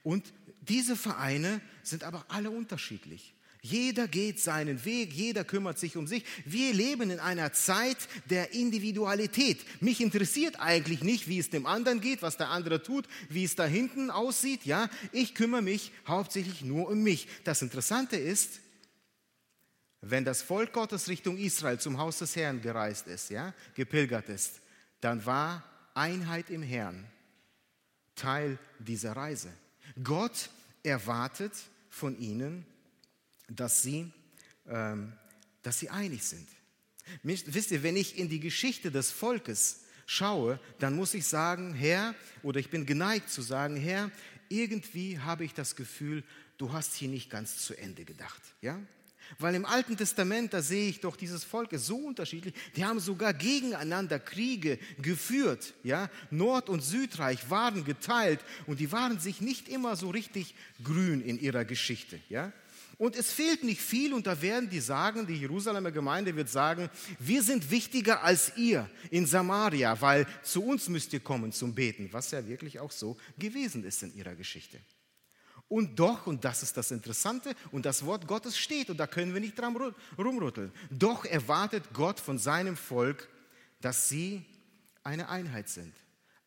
Speaker 1: Und diese Vereine sind aber alle unterschiedlich. Jeder geht seinen Weg, jeder kümmert sich um sich. Wir leben in einer Zeit der Individualität. Mich interessiert eigentlich nicht, wie es dem anderen geht, was der andere tut, wie es da hinten aussieht. Ja, ich kümmere mich hauptsächlich nur um mich. Das Interessante ist, wenn das Volk Gottes Richtung Israel zum Haus des Herrn gereist ist, ja, gepilgert ist, dann war Einheit im Herrn Teil dieser Reise. Gott erwartet von ihnen, dass sie, ähm, dass sie einig sind. Wisst ihr, wenn ich in die Geschichte des Volkes schaue, dann muss ich sagen, Herr, oder ich bin geneigt zu sagen, Herr, irgendwie habe ich das Gefühl, du hast hier nicht ganz zu Ende gedacht. Ja? Weil im Alten Testament, da sehe ich doch, dieses Volk ist so unterschiedlich, die haben sogar gegeneinander Kriege geführt. Ja? Nord- und Südreich waren geteilt und die waren sich nicht immer so richtig grün in ihrer Geschichte. Ja? Und es fehlt nicht viel und da werden die sagen, die Jerusalemer Gemeinde wird sagen, wir sind wichtiger als ihr in Samaria, weil zu uns müsst ihr kommen zum Beten, was ja wirklich auch so gewesen ist in ihrer Geschichte. Und doch, und das ist das Interessante, und das Wort Gottes steht, und da können wir nicht dran rumrütteln, doch erwartet Gott von seinem Volk, dass sie eine Einheit sind.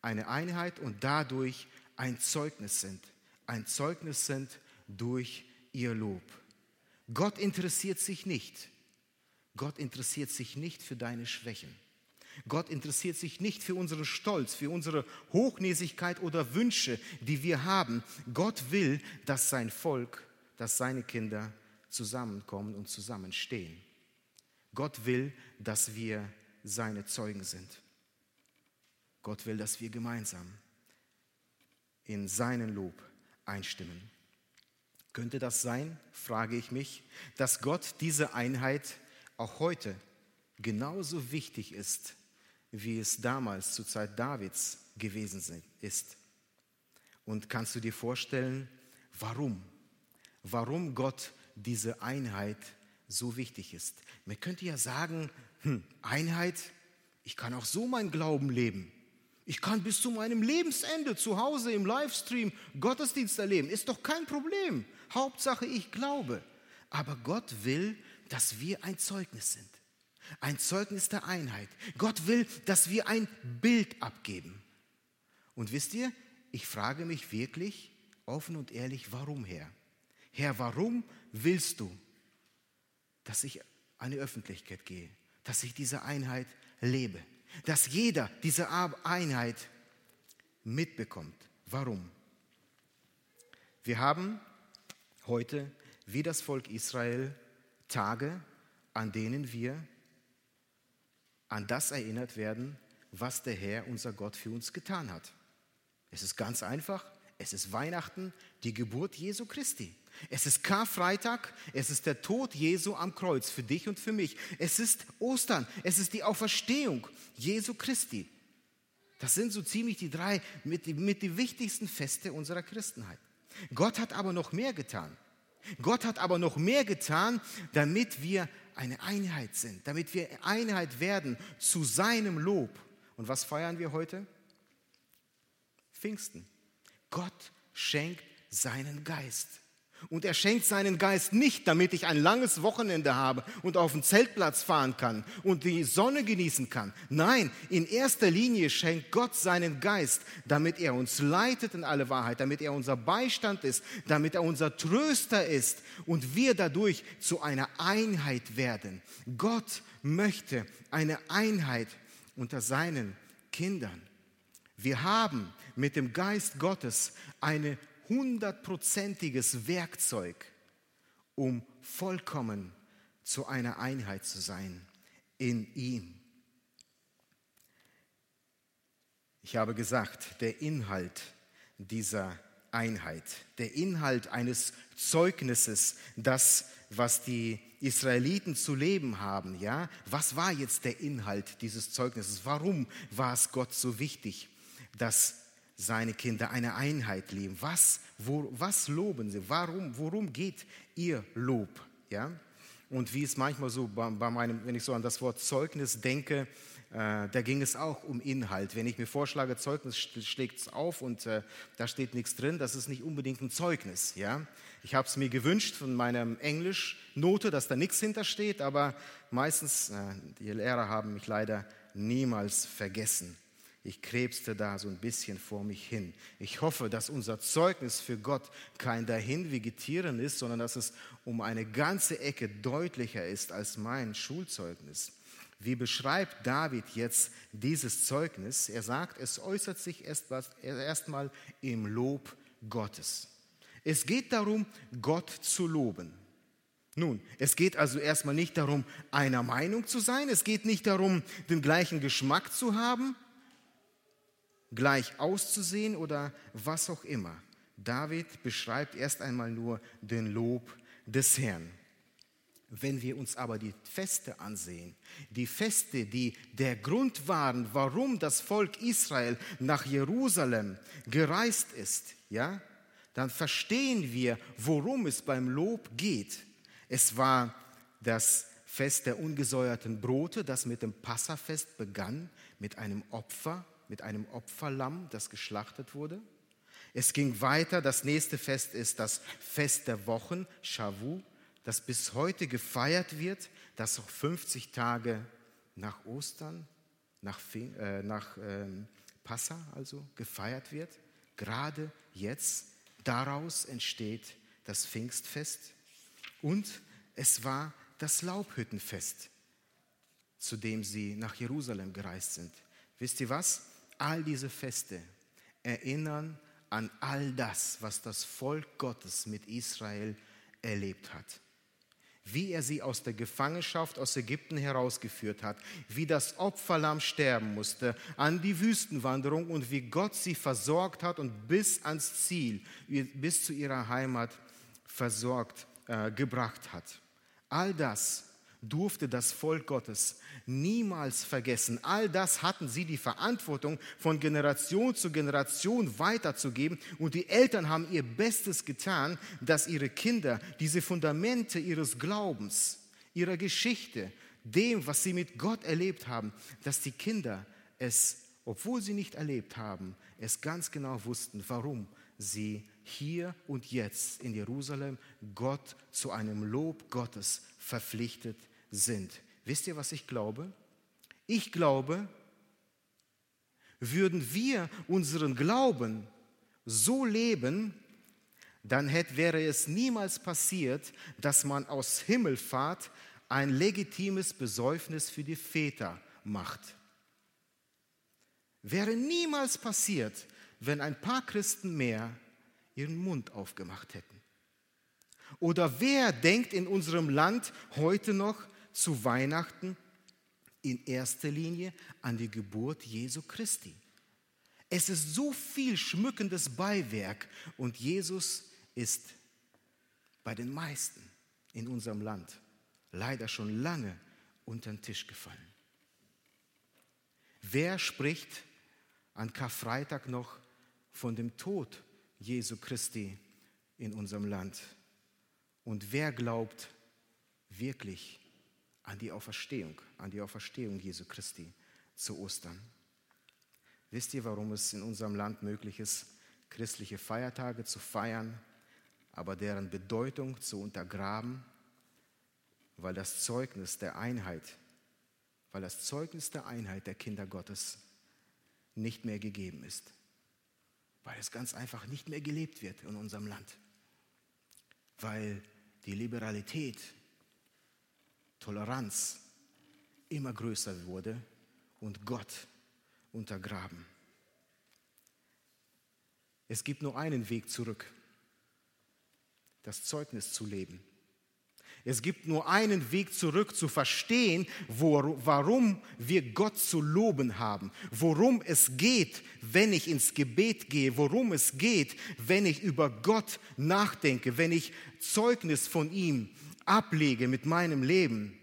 Speaker 1: eine Einheit und dadurch ein Zeugnis sind. Ein Zeugnis sind durch ihr Lob. Gott interessiert sich nicht. Gott interessiert sich nicht für deine Schwächen. Gott interessiert sich nicht für unseren Stolz, für unsere Hochnäsigkeit oder Wünsche, die wir haben. Gott will, dass sein Volk, dass seine Kinder zusammenkommen und zusammenstehen. Gott will, dass wir seine Zeugen sind. Gott will, dass wir gemeinsam in seinen Lob einstimmen. Könnte das sein, frage ich mich, dass Gott diese Einheit auch heute genauso wichtig ist, wie es damals zur Zeit Davids gewesen ist? Und kannst du dir vorstellen, warum? Warum Gott diese Einheit so wichtig ist? Man könnte ja sagen, hm, Einheit, ich kann auch so mein Glauben leben. Ich kann bis zu meinem Lebensende zu Hause im Livestream Gottesdienst erleben. Ist doch kein Problem. Hauptsache, ich glaube. Aber Gott will, dass wir ein Zeugnis sind. Ein Zeugnis der Einheit. Gott will, dass wir ein Bild abgeben. Und wisst ihr, ich frage mich wirklich offen und ehrlich, warum, Herr? Herr, warum willst du, dass ich an die Öffentlichkeit gehe, dass ich diese Einheit lebe? dass jeder diese Einheit mitbekommt. Warum? Wir haben heute, wie das Volk Israel, Tage, an denen wir an das erinnert werden, was der Herr, unser Gott, für uns getan hat. Es ist ganz einfach. Es ist Weihnachten, die Geburt Jesu Christi. Es ist Karfreitag, es ist der Tod Jesu am Kreuz für dich und für mich. Es ist Ostern, es ist die Auferstehung Jesu Christi. Das sind so ziemlich die drei mit die, mit die wichtigsten Feste unserer Christenheit. Gott hat aber noch mehr getan. Gott hat aber noch mehr getan, damit wir eine Einheit sind, damit wir Einheit werden zu seinem Lob. Und was feiern wir heute? Pfingsten. Gott schenkt seinen Geist. Und er schenkt seinen Geist nicht, damit ich ein langes Wochenende habe und auf den Zeltplatz fahren kann und die Sonne genießen kann. Nein, in erster Linie schenkt Gott seinen Geist, damit er uns leitet in alle Wahrheit, damit er unser Beistand ist, damit er unser Tröster ist und wir dadurch zu einer Einheit werden. Gott möchte eine Einheit unter seinen Kindern. Wir haben mit dem Geist Gottes eine hundertprozentiges Werkzeug, um vollkommen zu einer Einheit zu sein in ihm. Ich habe gesagt, der Inhalt dieser Einheit, der Inhalt eines Zeugnisses, das, was die Israeliten zu leben haben, ja, was war jetzt der Inhalt dieses Zeugnisses? Warum war es Gott so wichtig, dass seine Kinder eine Einheit leben. Was, wo, was loben sie? Warum, worum geht ihr Lob? Ja? Und wie es manchmal so bei, bei meinem, wenn ich so an das Wort Zeugnis denke, äh, da ging es auch um Inhalt. Wenn ich mir vorschlage, Zeugnis schlägt es auf und äh, da steht nichts drin, das ist nicht unbedingt ein Zeugnis. Ja? Ich habe es mir gewünscht von meiner Englischnote, dass da nichts hintersteht, aber meistens, äh, die Lehrer haben mich leider niemals vergessen. Ich krebste da so ein bisschen vor mich hin. Ich hoffe, dass unser Zeugnis für Gott kein dahin vegetieren ist, sondern dass es um eine ganze Ecke deutlicher ist als mein Schulzeugnis. Wie beschreibt David jetzt dieses Zeugnis? Er sagt, es äußert sich erstmal im Lob Gottes. Es geht darum, Gott zu loben. Nun, es geht also erstmal nicht darum, einer Meinung zu sein, es geht nicht darum, den gleichen Geschmack zu haben, gleich auszusehen oder was auch immer. David beschreibt erst einmal nur den Lob des Herrn. Wenn wir uns aber die Feste ansehen, die Feste, die der Grund waren, warum das Volk Israel nach Jerusalem gereist ist, ja, dann verstehen wir, worum es beim Lob geht. Es war das Fest der ungesäuerten Brote, das mit dem Passafest begann, mit einem Opfer mit einem Opferlamm, das geschlachtet wurde. Es ging weiter. Das nächste Fest ist das Fest der Wochen, Shavu, das bis heute gefeiert wird, das auch 50 Tage nach Ostern, nach, äh, nach äh, Passa also gefeiert wird, gerade jetzt, daraus entsteht das Pfingstfest und es war das Laubhüttenfest, zu dem sie nach Jerusalem gereist sind. Wisst ihr was? All diese Feste erinnern an all das, was das Volk Gottes mit Israel erlebt hat wie er sie aus der Gefangenschaft aus Ägypten herausgeführt hat, wie das Opferlamm sterben musste, an die Wüstenwanderung und wie Gott sie versorgt hat und bis ans Ziel, bis zu ihrer Heimat versorgt, äh, gebracht hat. All das durfte das Volk Gottes niemals vergessen. All das hatten sie die Verantwortung von Generation zu Generation weiterzugeben und die Eltern haben ihr Bestes getan, dass ihre Kinder diese Fundamente ihres Glaubens, ihrer Geschichte, dem, was sie mit Gott erlebt haben, dass die Kinder es, obwohl sie nicht erlebt haben, es ganz genau wussten, warum sie hier und jetzt in Jerusalem Gott zu einem Lob Gottes verpflichtet sind. Wisst ihr, was ich glaube? Ich glaube, würden wir unseren Glauben so leben, dann hätte, wäre es niemals passiert, dass man aus Himmelfahrt ein legitimes Besäufnis für die Väter macht. Wäre niemals passiert, wenn ein paar Christen mehr ihren Mund aufgemacht hätten. Oder wer denkt in unserem Land heute noch zu Weihnachten in erster Linie an die Geburt Jesu Christi. Es ist so viel schmückendes Beiwerk und Jesus ist bei den meisten in unserem Land leider schon lange unter den Tisch gefallen. Wer spricht an Karfreitag noch von dem Tod Jesu Christi in unserem Land? Und wer glaubt wirklich an die Auferstehung, an die Auferstehung Jesu Christi zu Ostern. Wisst ihr, warum es in unserem Land möglich ist, christliche Feiertage zu feiern, aber deren Bedeutung zu untergraben? Weil das Zeugnis der Einheit, weil das Zeugnis der Einheit der Kinder Gottes nicht mehr gegeben ist. Weil es ganz einfach nicht mehr gelebt wird in unserem Land. Weil die Liberalität Toleranz immer größer wurde und Gott untergraben. Es gibt nur einen Weg zurück, das Zeugnis zu leben. Es gibt nur einen Weg zurück zu verstehen, wo, warum wir Gott zu loben haben, worum es geht, wenn ich ins Gebet gehe, worum es geht, wenn ich über Gott nachdenke, wenn ich Zeugnis von ihm ablege mit meinem Leben.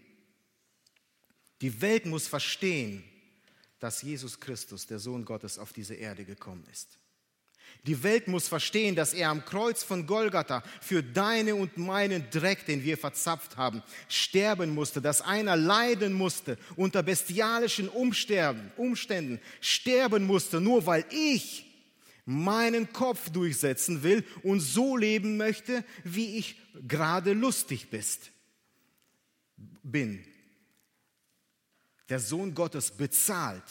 Speaker 1: Die Welt muss verstehen, dass Jesus Christus, der Sohn Gottes, auf diese Erde gekommen ist. Die Welt muss verstehen, dass er am Kreuz von Golgatha für deine und meinen Dreck, den wir verzapft haben, sterben musste, dass einer leiden musste unter bestialischen Umständen, sterben musste, nur weil ich meinen Kopf durchsetzen will und so leben möchte, wie ich gerade lustig bist, bin. Der Sohn Gottes bezahlt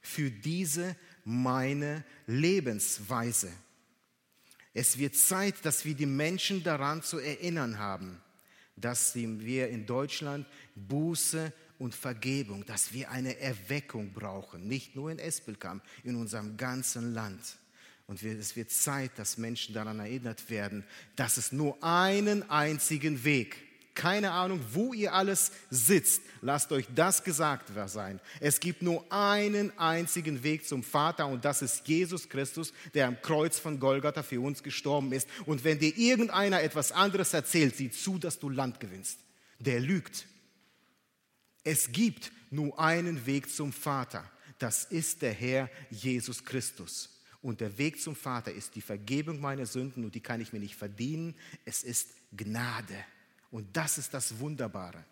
Speaker 1: für diese meine Lebensweise. Es wird Zeit, dass wir die Menschen daran zu erinnern haben, dass wir in Deutschland Buße und Vergebung, dass wir eine Erweckung brauchen, nicht nur in Espelkamp, in unserem ganzen Land. Und es wird Zeit, dass Menschen daran erinnert werden, dass es nur einen einzigen Weg keine Ahnung, wo ihr alles sitzt. Lasst euch das gesagt sein. Es gibt nur einen einzigen Weg zum Vater und das ist Jesus Christus, der am Kreuz von Golgatha für uns gestorben ist. Und wenn dir irgendeiner etwas anderes erzählt, sieh zu, dass du Land gewinnst. Der lügt. Es gibt nur einen Weg zum Vater. Das ist der Herr Jesus Christus. Und der Weg zum Vater ist die Vergebung meiner Sünden und die kann ich mir nicht verdienen. Es ist Gnade. Und das ist das Wunderbare.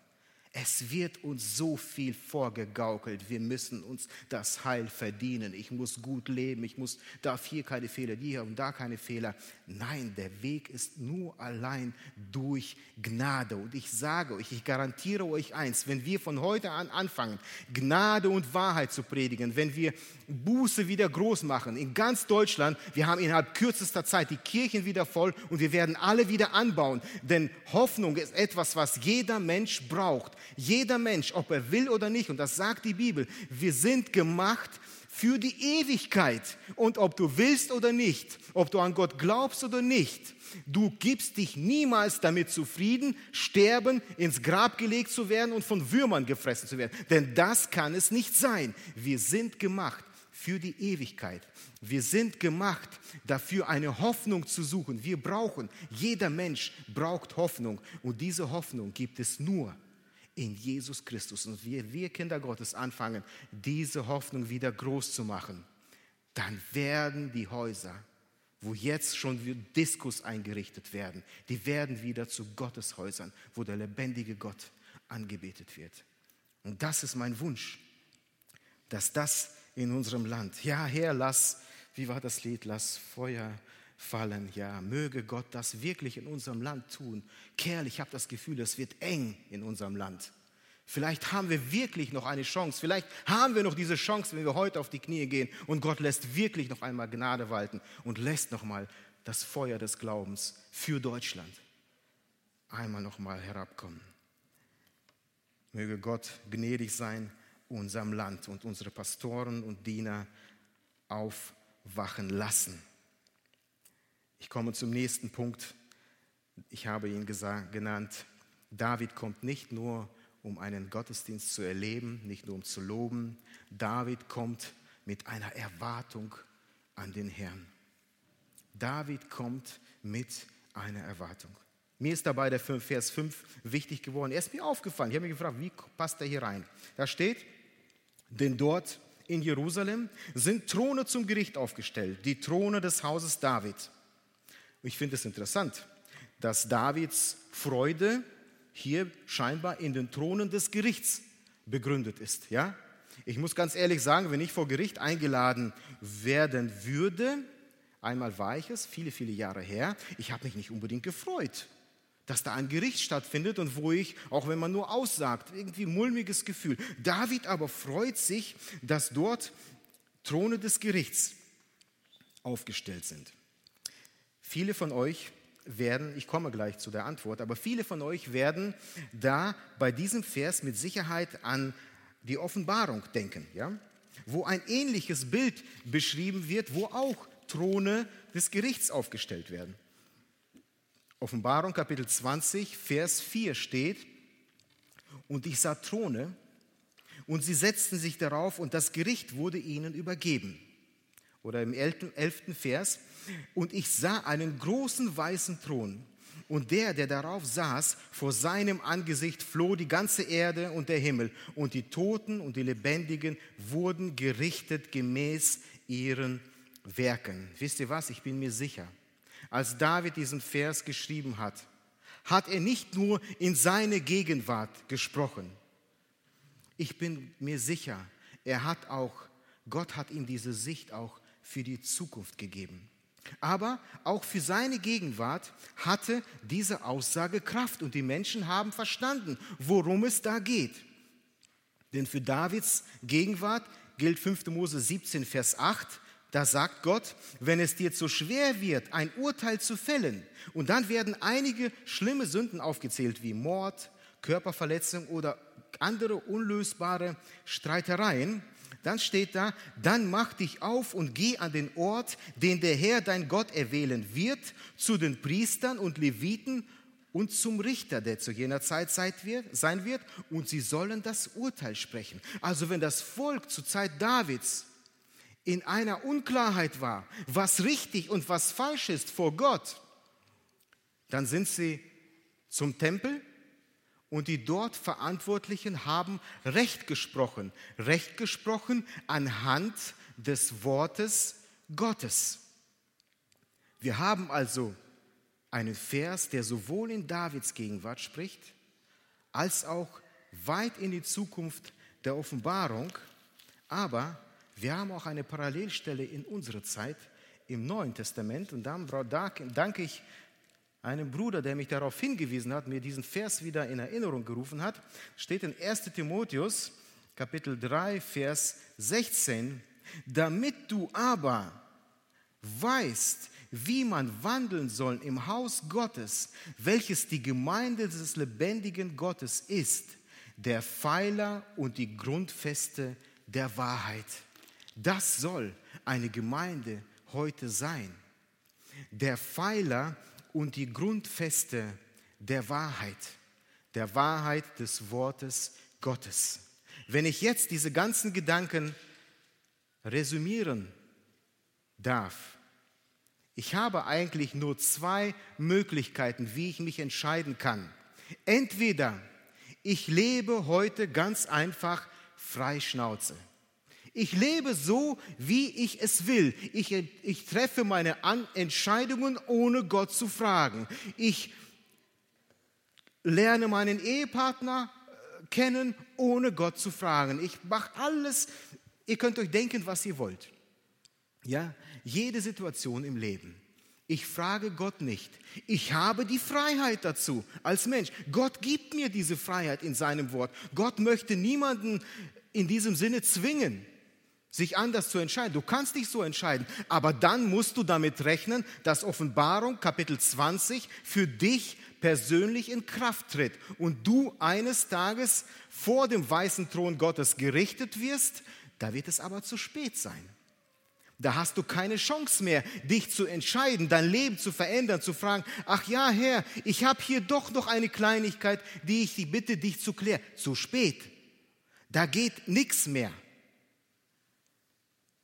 Speaker 1: Es wird uns so viel vorgegaukelt. Wir müssen uns das Heil verdienen. Ich muss gut leben. Ich muss, darf hier keine Fehler, hier und da keine Fehler. Nein, der Weg ist nur allein durch Gnade. Und ich sage euch, ich garantiere euch eins, wenn wir von heute an anfangen, Gnade und Wahrheit zu predigen, wenn wir Buße wieder groß machen in ganz Deutschland, wir haben innerhalb kürzester Zeit die Kirchen wieder voll und wir werden alle wieder anbauen. Denn Hoffnung ist etwas, was jeder Mensch braucht. Jeder Mensch, ob er will oder nicht, und das sagt die Bibel, wir sind gemacht für die Ewigkeit. Und ob du willst oder nicht, ob du an Gott glaubst oder nicht, du gibst dich niemals damit zufrieden, sterben, ins Grab gelegt zu werden und von Würmern gefressen zu werden. Denn das kann es nicht sein. Wir sind gemacht für die Ewigkeit. Wir sind gemacht dafür, eine Hoffnung zu suchen. Wir brauchen, jeder Mensch braucht Hoffnung. Und diese Hoffnung gibt es nur in Jesus Christus. Und wir, wir Kinder Gottes anfangen, diese Hoffnung wieder groß zu machen, dann werden die Häuser, wo jetzt schon Diskus eingerichtet werden, die werden wieder zu Gotteshäusern, wo der lebendige Gott angebetet wird. Und das ist mein Wunsch, dass das in unserem Land, ja Herr, lass, wie war das Lied, lass Feuer fallen. Ja, möge Gott das wirklich in unserem Land tun. Kerl, ich habe das Gefühl, es wird eng in unserem Land. Vielleicht haben wir wirklich noch eine Chance. Vielleicht haben wir noch diese Chance, wenn wir heute auf die Knie gehen und Gott lässt wirklich noch einmal Gnade walten und lässt noch mal das Feuer des Glaubens für Deutschland einmal noch mal herabkommen. Möge Gott gnädig sein unserem Land und unsere Pastoren und Diener aufwachen lassen. Ich komme zum nächsten Punkt. Ich habe ihn genannt. David kommt nicht nur, um einen Gottesdienst zu erleben, nicht nur um zu loben. David kommt mit einer Erwartung an den Herrn. David kommt mit einer Erwartung. Mir ist dabei der Vers 5 wichtig geworden. Er ist mir aufgefallen. Ich habe mich gefragt, wie passt er hier rein? Da steht, denn dort in Jerusalem sind Throne zum Gericht aufgestellt, die Throne des Hauses David. Ich finde es interessant, dass Davids Freude hier scheinbar in den Thronen des Gerichts begründet ist. Ja? Ich muss ganz ehrlich sagen, wenn ich vor Gericht eingeladen werden würde, einmal war ich es, viele, viele Jahre her, ich habe mich nicht unbedingt gefreut, dass da ein Gericht stattfindet und wo ich, auch wenn man nur aussagt, irgendwie mulmiges Gefühl. David aber freut sich, dass dort Throne des Gerichts aufgestellt sind. Viele von euch werden, ich komme gleich zu der Antwort, aber viele von euch werden da bei diesem Vers mit Sicherheit an die Offenbarung denken, ja? wo ein ähnliches Bild beschrieben wird, wo auch Throne des Gerichts aufgestellt werden. Offenbarung Kapitel 20, Vers 4 steht, und ich sah Throne, und sie setzten sich darauf, und das Gericht wurde ihnen übergeben. Oder im elften Vers, und ich sah einen großen weißen Thron. Und der, der darauf saß, vor seinem Angesicht floh die ganze Erde und der Himmel. Und die Toten und die Lebendigen wurden gerichtet gemäß ihren Werken. Wisst ihr was? Ich bin mir sicher, als David diesen Vers geschrieben hat, hat er nicht nur in seine Gegenwart gesprochen. Ich bin mir sicher, er hat auch, Gott hat ihm diese Sicht auch für die Zukunft gegeben. Aber auch für seine Gegenwart hatte diese Aussage Kraft und die Menschen haben verstanden, worum es da geht. Denn für Davids Gegenwart gilt 5. Mose 17, Vers 8, da sagt Gott, wenn es dir zu schwer wird, ein Urteil zu fällen, und dann werden einige schlimme Sünden aufgezählt wie Mord, Körperverletzung oder andere unlösbare Streitereien, dann steht da, dann mach dich auf und geh an den Ort, den der Herr dein Gott erwählen wird, zu den Priestern und Leviten und zum Richter, der zu jener Zeit sein wird, und sie sollen das Urteil sprechen. Also wenn das Volk zur Zeit Davids in einer Unklarheit war, was richtig und was falsch ist vor Gott, dann sind sie zum Tempel und die dort Verantwortlichen haben Recht gesprochen. Recht gesprochen anhand des Wortes Gottes. Wir haben also einen Vers, der sowohl in Davids Gegenwart spricht, als auch weit in die Zukunft der Offenbarung, aber wir haben auch eine Parallelstelle in unserer Zeit im Neuen Testament und da danke ich einem Bruder, der mich darauf hingewiesen hat, mir diesen Vers wieder in Erinnerung gerufen hat, steht in 1 Timotheus Kapitel 3, Vers 16, damit du aber weißt, wie man wandeln soll im Haus Gottes, welches die Gemeinde des lebendigen Gottes ist, der Pfeiler und die Grundfeste der Wahrheit. Das soll eine Gemeinde heute sein. Der Pfeiler und die Grundfeste der Wahrheit, der Wahrheit des Wortes Gottes. Wenn ich jetzt diese ganzen Gedanken resümieren darf, ich habe eigentlich nur zwei Möglichkeiten, wie ich mich entscheiden kann. Entweder ich lebe heute ganz einfach Freischnauze. Ich lebe so, wie ich es will. Ich, ich treffe meine An Entscheidungen, ohne Gott zu fragen. Ich lerne meinen Ehepartner äh, kennen, ohne Gott zu fragen. Ich mache alles. Ihr könnt euch denken, was ihr wollt. Ja, jede Situation im Leben. Ich frage Gott nicht. Ich habe die Freiheit dazu als Mensch. Gott gibt mir diese Freiheit in seinem Wort. Gott möchte niemanden in diesem Sinne zwingen, sich anders zu entscheiden. Du kannst dich so entscheiden, aber dann musst du damit rechnen, dass Offenbarung Kapitel 20 für dich persönlich in Kraft tritt und du eines Tages vor dem weißen Thron Gottes gerichtet wirst. Da wird es aber zu spät sein. Da hast du keine Chance mehr, dich zu entscheiden, dein Leben zu verändern, zu fragen, ach ja, Herr, ich habe hier doch noch eine Kleinigkeit, die ich bitte, dich zu klären. Zu spät. Da geht nichts mehr.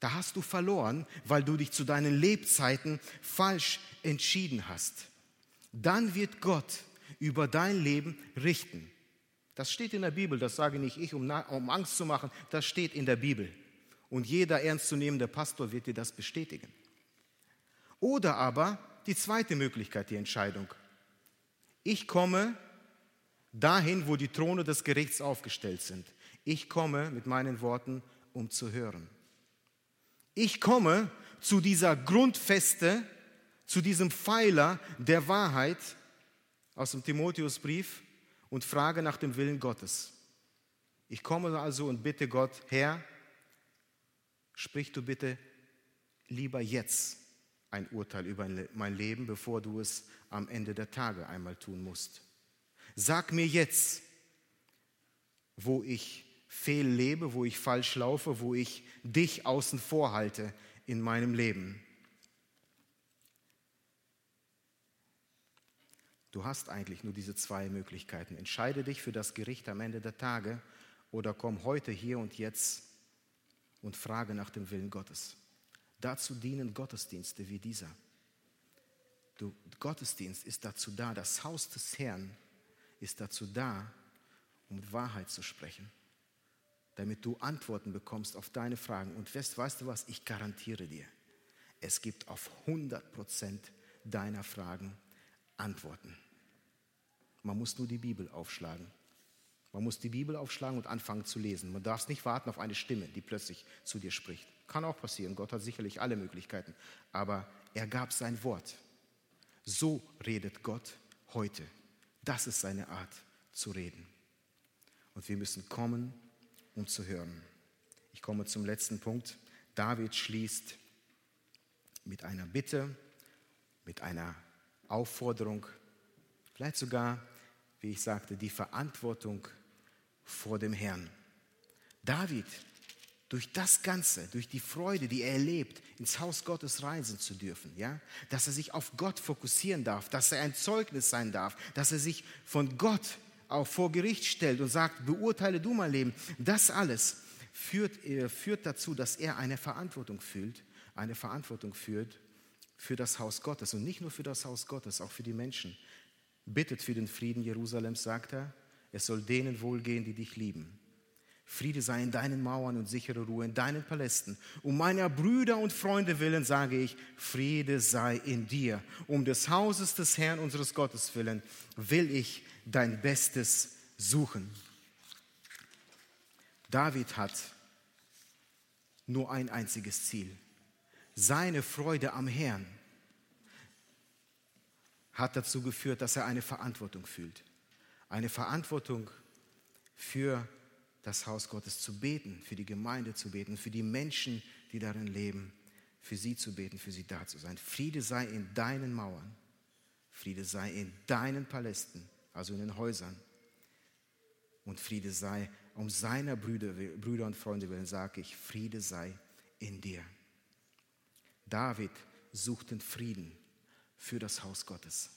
Speaker 1: Da hast du verloren, weil du dich zu deinen Lebzeiten falsch entschieden hast. Dann wird Gott über dein Leben richten. Das steht in der Bibel, das sage nicht ich, um, um Angst zu machen, das steht in der Bibel. Und jeder ernstzunehmende Pastor wird dir das bestätigen. Oder aber die zweite Möglichkeit, die Entscheidung. Ich komme dahin, wo die Throne des Gerichts aufgestellt sind. Ich komme mit meinen Worten, um zu hören. Ich komme zu dieser Grundfeste, zu diesem Pfeiler der Wahrheit aus dem Timotheusbrief und frage nach dem Willen Gottes. Ich komme also und bitte Gott, Herr, sprich du bitte lieber jetzt ein Urteil über mein Leben, bevor du es am Ende der Tage einmal tun musst. Sag mir jetzt, wo ich fehl lebe, wo ich falsch laufe, wo ich dich außen vor halte in meinem Leben. Du hast eigentlich nur diese zwei Möglichkeiten. Entscheide dich für das Gericht am Ende der Tage oder komm heute hier und jetzt und frage nach dem Willen Gottes. Dazu dienen Gottesdienste wie dieser. Du, Gottesdienst ist dazu da, das Haus des Herrn ist dazu da, um Wahrheit zu sprechen, damit du Antworten bekommst auf deine Fragen. Und weißt, weißt du was, ich garantiere dir, es gibt auf 100 Prozent deiner Fragen Antworten. Man muss nur die Bibel aufschlagen man muss die Bibel aufschlagen und anfangen zu lesen. Man darf nicht warten auf eine Stimme, die plötzlich zu dir spricht. Kann auch passieren. Gott hat sicherlich alle Möglichkeiten. Aber er gab sein Wort. So redet Gott heute. Das ist seine Art zu reden. Und wir müssen kommen, um zu hören. Ich komme zum letzten Punkt. David schließt mit einer Bitte, mit einer Aufforderung, vielleicht sogar, wie ich sagte, die Verantwortung vor dem Herrn. David, durch das Ganze, durch die Freude, die er erlebt, ins Haus Gottes reisen zu dürfen, ja, dass er sich auf Gott fokussieren darf, dass er ein Zeugnis sein darf, dass er sich von Gott auch vor Gericht stellt und sagt, beurteile du mein Leben. Das alles führt, äh, führt dazu, dass er eine Verantwortung fühlt, eine Verantwortung führt für das Haus Gottes und nicht nur für das Haus Gottes, auch für die Menschen. Bittet für den Frieden Jerusalems, sagt er, es soll denen wohlgehen, die dich lieben. Friede sei in deinen Mauern und sichere Ruhe in deinen Palästen. Um meiner Brüder und Freunde willen sage ich, Friede sei in dir. Um des Hauses des Herrn unseres Gottes willen will ich dein Bestes suchen. David hat nur ein einziges Ziel. Seine Freude am Herrn hat dazu geführt, dass er eine Verantwortung fühlt. Eine Verantwortung für das Haus Gottes zu beten, für die Gemeinde zu beten, für die Menschen, die darin leben, für sie zu beten, für sie da zu sein. Friede sei in deinen Mauern, Friede sei in deinen Palästen, also in den Häusern. Und Friede sei um seiner Brüder, Brüder und Freunde willen, sage ich, Friede sei in dir. David sucht den Frieden für das Haus Gottes.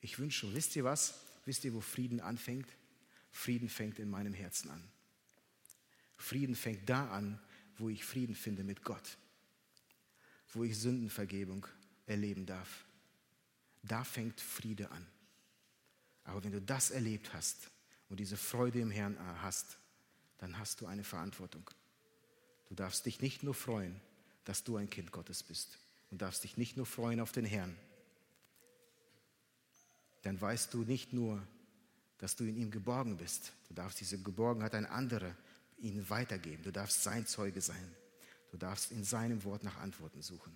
Speaker 1: Ich wünsche, wisst ihr was? Wisst ihr, wo Frieden anfängt? Frieden fängt in meinem Herzen an. Frieden fängt da an, wo ich Frieden finde mit Gott, wo ich Sündenvergebung erleben darf. Da fängt Friede an. Aber wenn du das erlebt hast und diese Freude im Herrn hast, dann hast du eine Verantwortung. Du darfst dich nicht nur freuen, dass du ein Kind Gottes bist und darfst dich nicht nur freuen auf den Herrn. Dann weißt du nicht nur, dass du in ihm geborgen bist. Du darfst diese Geborgenheit ein anderer ihnen weitergeben. Du darfst sein Zeuge sein. Du darfst in seinem Wort nach Antworten suchen.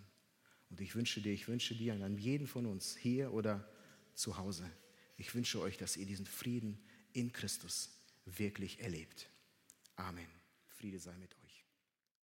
Speaker 1: Und ich wünsche dir, ich wünsche dir an jeden von uns, hier oder zu Hause, ich wünsche euch, dass ihr diesen Frieden in Christus wirklich erlebt. Amen. Friede sei mit euch.